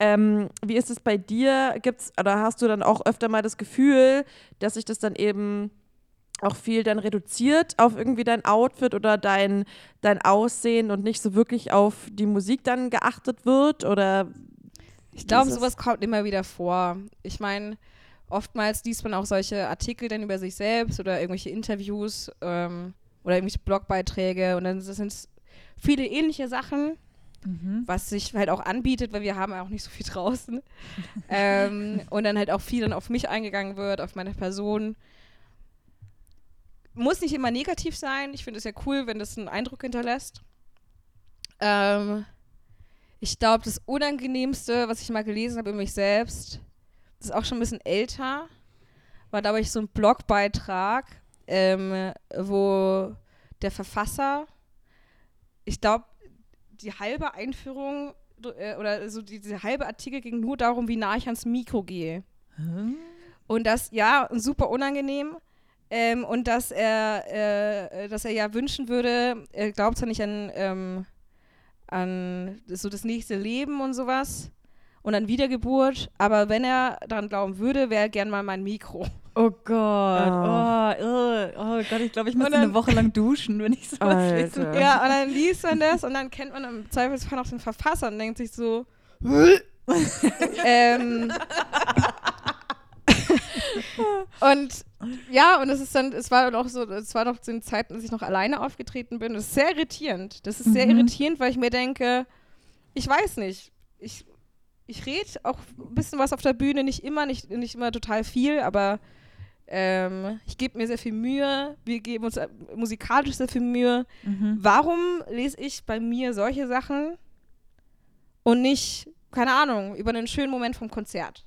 Ähm, wie ist es bei dir? Gibt's oder hast du dann auch öfter mal das Gefühl, dass sich das dann eben auch viel dann reduziert auf irgendwie dein Outfit oder dein, dein Aussehen und nicht so wirklich auf die Musik dann geachtet wird? Oder Ich glaube, sowas kommt immer wieder vor. Ich meine, oftmals liest man auch solche Artikel dann über sich selbst oder irgendwelche Interviews ähm, oder irgendwelche Blogbeiträge und dann sind es viele ähnliche Sachen, Mhm. was sich halt auch anbietet, weil wir haben ja auch nicht so viel draußen. ähm, und dann halt auch viel dann auf mich eingegangen wird, auf meine Person. Muss nicht immer negativ sein. Ich finde es ja cool, wenn das einen Eindruck hinterlässt. Ähm, ich glaube, das Unangenehmste, was ich mal gelesen habe über mich selbst, das ist auch schon ein bisschen älter, war, glaube ich, so ein Blogbeitrag, ähm, wo der Verfasser, ich glaube, die halbe Einführung äh, oder so die, diese halbe Artikel ging nur darum, wie nah ich ans Mikro gehe. Hm? Und das, ja, super unangenehm. Ähm, und dass er, äh, dass er ja wünschen würde, er glaubt zwar nicht an, ähm, an so das nächste Leben und sowas und an Wiedergeburt, aber wenn er daran glauben würde, wäre er gern mal mein Mikro. Oh Gott, oh, oh, oh Gott, ich glaube, ich dann- eine Woche lang duschen, wenn ich sowas lese. Alter. Ja, und dann liest man das und dann kennt man im Zweifelsfall noch den Verfasser und denkt sich so, ähm, und ja, und es ist dann, es war noch so, es war noch zu den Zeiten, als ich noch alleine aufgetreten bin. Das ist sehr irritierend. Das ist sehr Mhm. irritierend, weil ich mir denke, ich weiß nicht, ich, ich rede auch ein bisschen was auf der Bühne, nicht immer, nicht, nicht immer total viel, aber ähm, ich gebe mir sehr viel Mühe, wir geben uns äh, musikalisch sehr viel Mühe. Mhm. Warum lese ich bei mir solche Sachen und nicht, keine Ahnung, über einen schönen Moment vom Konzert?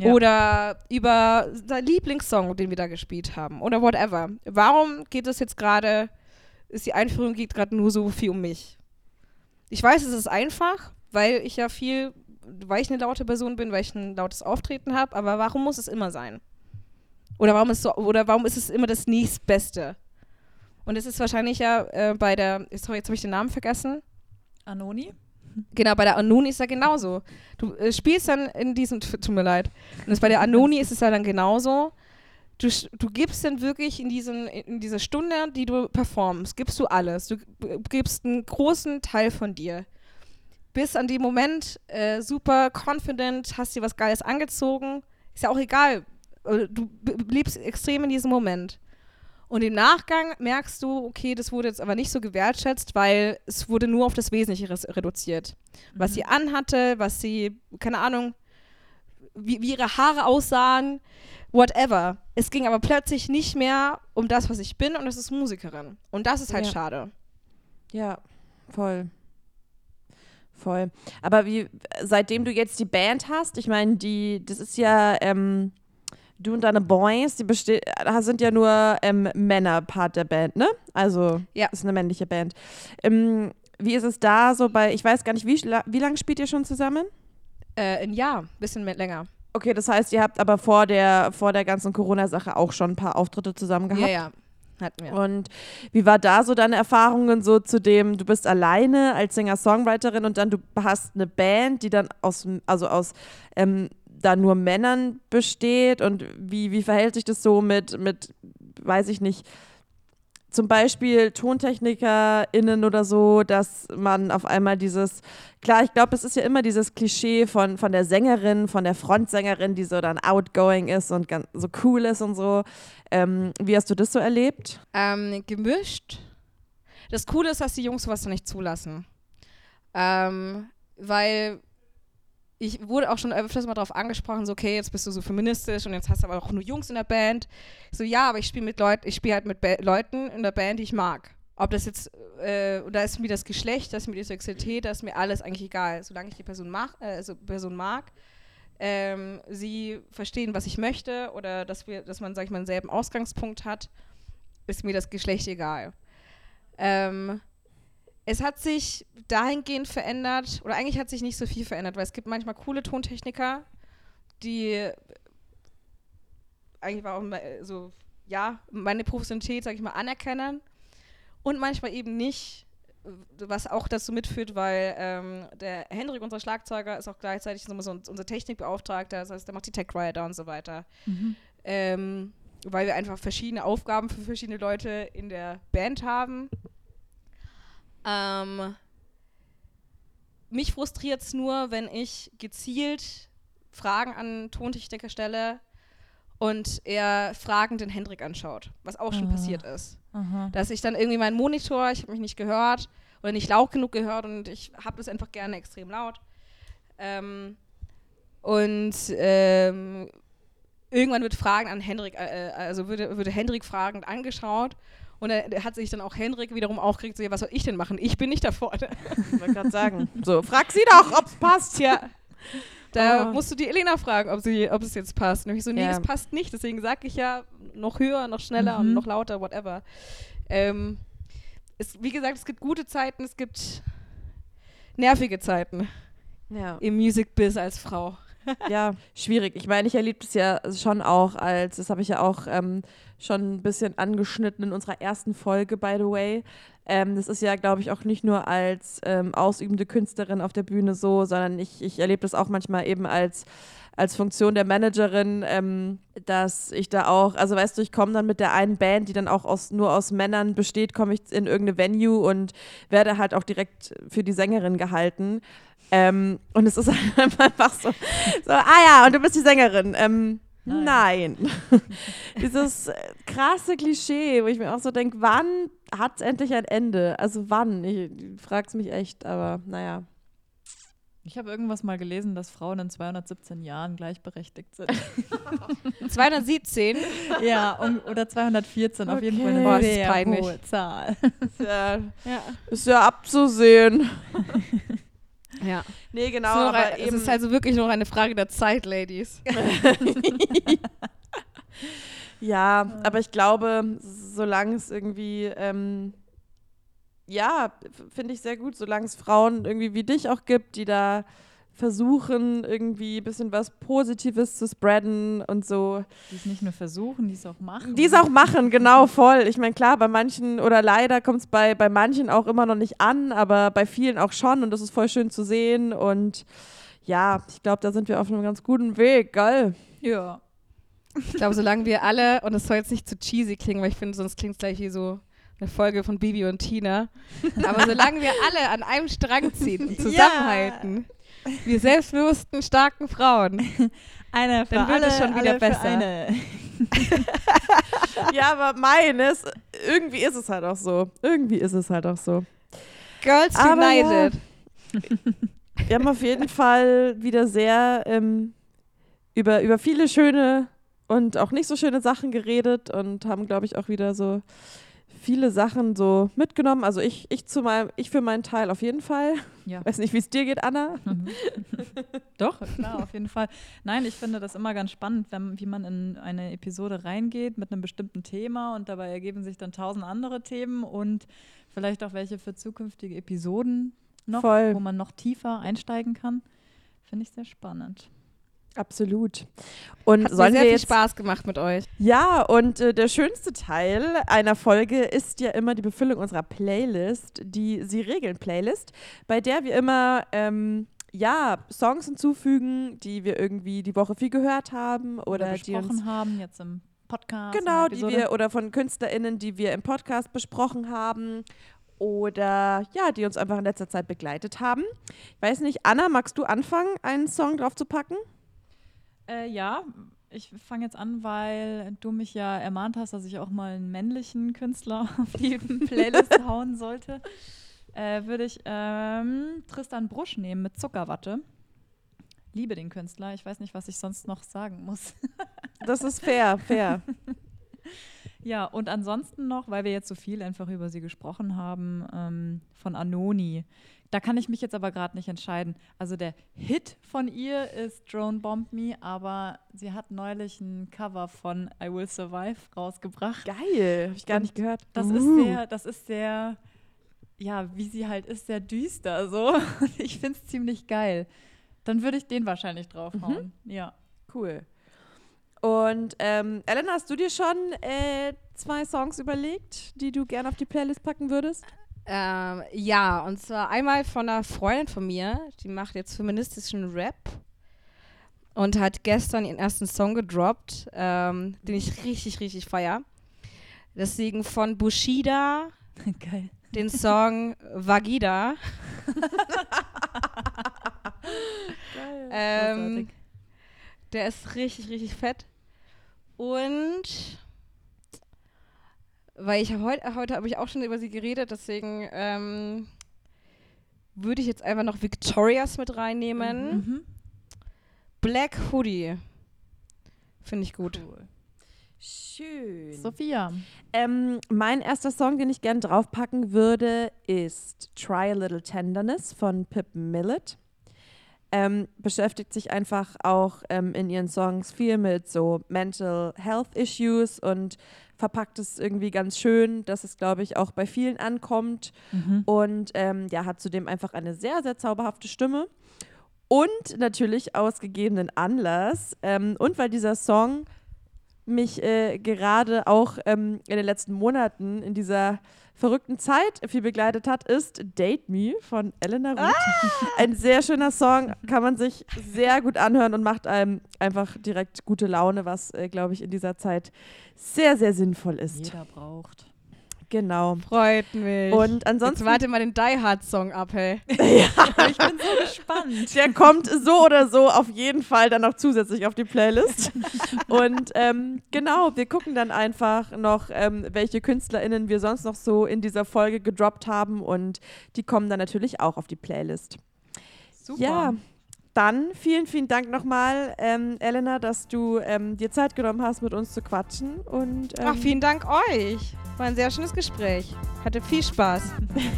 Ja. Oder über deinen Lieblingssong, den wir da gespielt haben. Oder whatever. Warum geht es jetzt gerade, ist die Einführung geht gerade nur so viel um mich? Ich weiß, es ist einfach, weil ich ja viel, weil ich eine laute Person bin, weil ich ein lautes Auftreten habe, aber warum muss es immer sein? Oder warum ist so, oder warum ist es immer das nächstbeste? Und es ist wahrscheinlich ja äh, bei der, sorry, jetzt habe ich den Namen vergessen. Anoni? Genau, bei der Anoni ist ja genauso. Du äh, spielst dann in diesem, tut mir leid, und das bei der Anoni ist es ja dann genauso. Du, du gibst dann wirklich in, diesen, in dieser Stunde, die du performst, gibst du alles. Du g- gibst einen großen Teil von dir. Bist an dem Moment äh, super confident, hast dir was Geiles angezogen. Ist ja auch egal. Äh, Du bliebst extrem in diesem Moment. Und im Nachgang merkst du, okay, das wurde jetzt aber nicht so gewertschätzt, weil es wurde nur auf das Wesentliche reduziert. Was sie anhatte, was sie, keine Ahnung, wie, wie ihre Haare aussahen, whatever. Es ging aber plötzlich nicht mehr um das, was ich bin und das ist Musikerin. Und das ist halt Ja. schade. Ja, voll. Voll. Aber wie, seitdem du jetzt die Band hast, ich meine, die, das ist ja, ähm, du und deine Boys, die beste da sind ja nur ähm, Männer Part der Band, ne? Also, Ja. ist eine männliche Band. Ähm, wie ist es da so bei, ich weiß gar nicht, wie, wie lange spielt ihr schon zusammen? Äh, ein Jahr, bisschen mehr, länger. Okay, das heißt, ihr habt aber vor der, vor der ganzen Corona-Sache auch schon ein paar Auftritte zusammen gehabt. Ja, ja. Hatten wir. Und wie war da so deine Erfahrungen so zu dem, du bist alleine als Singer-Songwriterin und dann du hast eine Band, die dann aus, also aus ähm, da nur Männern besteht und wie, wie verhält sich das so mit, mit, weiß ich nicht, zum Beispiel TontechnikerInnen oder so, dass man auf einmal dieses, klar, ich glaube, es ist ja immer dieses Klischee von, von der Sängerin, von der Frontsängerin, die so dann outgoing ist und ganz, so cool ist und so. Ähm, wie hast du das so erlebt? Ähm, gemischt. Das Coole ist, dass die Jungs sowas nicht zulassen. Ähm, weil ich wurde auch schon öfters mal darauf angesprochen, so, okay, jetzt bist du so feministisch und jetzt hast du aber auch nur Jungs in der Band. So, ja, aber ich spiele mit Leuten, ich spiele halt mit Ba- Leuten in der Band, die ich mag. Ob das jetzt, äh, da ist mir das Geschlecht, da ist mir die Sexualität, da ist mir alles eigentlich egal. Solange ich die Person, mach, äh, also Person mag, ähm, sie verstehen, was ich möchte oder dass, wir, dass man, sag ich mal, denselben Ausgangspunkt hat, ist mir das Geschlecht egal. Ähm, es hat sich dahingehend verändert, oder eigentlich hat sich nicht so viel verändert, weil es gibt manchmal coole Tontechniker, die eigentlich auch so, ja, meine Professionalität, sag ich mal, anerkennen und manchmal eben nicht, was auch dazu mitführt, weil ähm, der Hendrik, unser Schlagzeuger, ist auch gleichzeitig so unser Technikbeauftragter, das heißt, der macht die Tech Rider und so weiter Mhm. ähm, weil wir einfach verschiedene Aufgaben für verschiedene Leute in der Band haben. Ähm, mich frustriert es nur, wenn ich gezielt Fragen an Tontechniker stelle und er fragend den Hendrik anschaut, was auch schon Ah. passiert ist. Aha. Dass ich dann irgendwie meinen Monitor, ich habe mich nicht gehört oder nicht laut genug gehört und ich habe das einfach gerne extrem laut. Ähm, und ähm, irgendwann wird Fragen an Hendrik, äh, äh, also würde, würde Hendrik fragend angeschaut und er, hat sich dann auch Hendrik wiederum aufgeregt, so, ja, was soll ich denn machen? Ich bin nicht da vorne. Ich wollte gerade sagen. So, frag sie doch, ob's passt. ja. Da Oh. musst du die Elena fragen, ob, sie, ob es jetzt passt. Und ich so, nee, Ja. es passt nicht. Deswegen sage ich ja noch höher, noch schneller und Mhm. noch lauter, whatever. Ähm, es, wie gesagt, es gibt gute Zeiten, es gibt nervige Zeiten Ja. im Music Biz als Frau. ja, schwierig. Ich meine, ich erlebe das ja schon auch als, das habe ich ja auch ähm, schon ein bisschen angeschnitten in unserer ersten Folge, by the way. Ähm, das ist ja, glaube ich, auch nicht nur als ähm, ausübende Künstlerin auf der Bühne so, sondern ich, ich erlebe das auch manchmal eben als, als Funktion der Managerin, ähm, dass ich da auch, also weißt du, ich komme dann mit der einen Band, die dann auch aus, nur aus Männern besteht, komme ich in irgendeine Venue und werde halt auch direkt für die Sängerin gehalten. Ähm, und es ist einfach so, so, ah ja, und du bist die Sängerin. Ähm, nein. Dieses äh, krasse Klischee, wo ich mir auch so denke, wann hat es endlich ein Ende? Also wann? Ich frag's mich echt, aber naja. Ich habe irgendwas mal gelesen, dass Frauen in 217 Jahren gleichberechtigt sind. 217. ja, um, oder 214, auf jeden Fall Okay. eine Boah, sehr hohe Zahl. Ist ja, ja. ist ja abzusehen. ja. Nee, genau, es, aber ein, es eben, ist also wirklich nur eine Frage der Zeit, Ladies. Ja, aber ich glaube, solange es irgendwie, ähm, ja, finde ich sehr gut, solange es Frauen irgendwie wie dich auch gibt, die da versuchen, irgendwie ein bisschen was Positives zu spreaden und so. Die es nicht nur versuchen, die es auch machen. Die es auch machen, genau, voll. Ich meine, klar, bei manchen oder leider kommt es bei, bei manchen auch immer noch nicht an, aber bei vielen auch schon und das ist voll schön zu sehen und ja, ich glaube, da sind wir auf einem ganz guten Weg, geil. Ja. Ich glaube, solange wir alle, und es soll jetzt nicht zu cheesy klingen, weil ich finde, sonst klingt es gleich wie so eine Folge von Bibi und Tina. Aber solange wir alle an einem Strang ziehen und zusammenhalten, wir selbstbewussten, starken Frauen, Eine für Dann wird alle, es schon wieder alle für besser. Eine. Ja, aber meines, irgendwie ist es halt auch so. Irgendwie ist es halt auch so. Girls Aber United. Wir haben auf jeden Fall wieder sehr ähm, über, über viele schöne und auch nicht so schöne Sachen geredet und haben, glaube ich, auch wieder so viele Sachen so mitgenommen. Also ich, ich zu meinem, ich für meinen Teil auf jeden Fall. Ja. Weiß nicht, wie es dir geht, Anna. Doch, klar, auf jeden Fall. Nein, ich finde das immer ganz spannend, wenn, wie man in eine Episode reingeht mit einem bestimmten Thema und dabei ergeben sich dann tausend andere Themen und vielleicht auch welche für zukünftige Episoden noch, Voll. wo man noch tiefer einsteigen kann. Finde ich sehr spannend. Absolut. Und Hat mir sollen sehr wir viel Spaß gemacht mit euch. Ja, und äh, der schönste Teil einer Folge ist ja immer die Befüllung unserer Playlist, die Sie regeln Playlist, bei der wir immer ähm, ja, Songs hinzufügen, die wir irgendwie die Woche viel gehört haben oder, Oder die uns besprochen haben, jetzt im Podcast. genau, die wir oder von KünstlerInnen, die wir im Podcast besprochen haben oder ja, die uns einfach in letzter Zeit begleitet haben. Ich weiß nicht, Anna, magst du anfangen, einen Song drauf zu packen? Äh, ja, ich fange jetzt an, weil du mich ja ermahnt hast, dass ich auch mal einen männlichen Künstler auf die Playlist hauen sollte. Äh, würde ich ähm, Tristan Brusch nehmen mit Zuckerwatte. Liebe den Künstler. Ich weiß nicht, was ich sonst noch sagen muss. Das ist fair, fair. Ja, und ansonsten noch, weil wir jetzt so viel einfach über sie gesprochen haben, ähm, von Anoni. Da kann ich mich jetzt aber gerade nicht entscheiden. Also der Hit von ihr ist Drone Bomb Me, aber sie hat neulich ein Cover von I Will Survive rausgebracht. Geil, habe ich gar Und nicht gehört. Das Uh. ist sehr, das ist sehr, ja, wie sie halt ist, sehr düster so. Ich finde es ziemlich geil. Dann würde ich den wahrscheinlich draufhauen. Ja. Cool. Und ähm, Elena, hast du dir schon äh, zwei Songs überlegt, die du gerne auf die Playlist packen würdest? Ähm, ja, und zwar einmal von einer Freundin von mir, die macht jetzt feministischen Rap und hat gestern ihren ersten Song gedroppt, ähm, den ich richtig, richtig feier. Deswegen von Bushida Geil. den Song Vagida. ähm, Großartig. der ist richtig, richtig fett. Und weil ich heute, heute habe ich auch schon über sie geredet, deswegen ähm, würde ich jetzt einfach noch Victorias mit reinnehmen. Mhm. Black Hoodie. Finde ich gut. Cool. Schön. Sophia. Ähm, mein erster Song, den ich gerne draufpacken würde, ist Try a Little Tenderness von Pip Millet. ähm, beschäftigt sich einfach auch ähm, in ihren Songs viel mit so Mental Health Issues und verpackt es irgendwie ganz schön, dass es, glaube ich, auch bei vielen ankommt. Mhm. Und ähm, ja, hat zudem einfach eine sehr, sehr zauberhafte Stimme. Und natürlich aus gegebenen Anlass. Ähm, und weil dieser Song mich äh, gerade auch ähm, in den letzten Monaten in dieser verrückten Zeit viel begleitet hat, ist Date Me von Elena Ruth. Ein sehr schöner Song, kann man sich sehr gut anhören und macht einem einfach direkt gute Laune, was, äh, glaube ich, in dieser Zeit sehr, sehr sinnvoll ist. Jeder braucht. Genau. Freut mich. Und Jetzt ansonsten, warte mal den Die Hard Song ab, hey. Ich bin so gespannt. der kommt so oder so auf jeden Fall dann noch zusätzlich auf die Playlist. Und ähm, genau, wir gucken dann einfach noch, ähm, welche KünstlerInnen wir sonst noch so in dieser Folge gedroppt haben und die kommen dann natürlich auch auf die Playlist. Super. Ja, dann vielen, vielen Dank nochmal, ähm, Elena, dass du ähm, dir Zeit genommen hast, mit uns zu quatschen. Und, ähm, Ach, vielen Dank euch. War ein sehr schönes Gespräch. Hatte viel Spaß.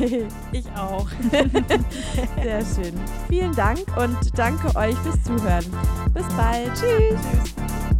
Ich auch. Sehr schön. Vielen Dank und danke euch fürs Zuhören. Bis bald. Tschüss.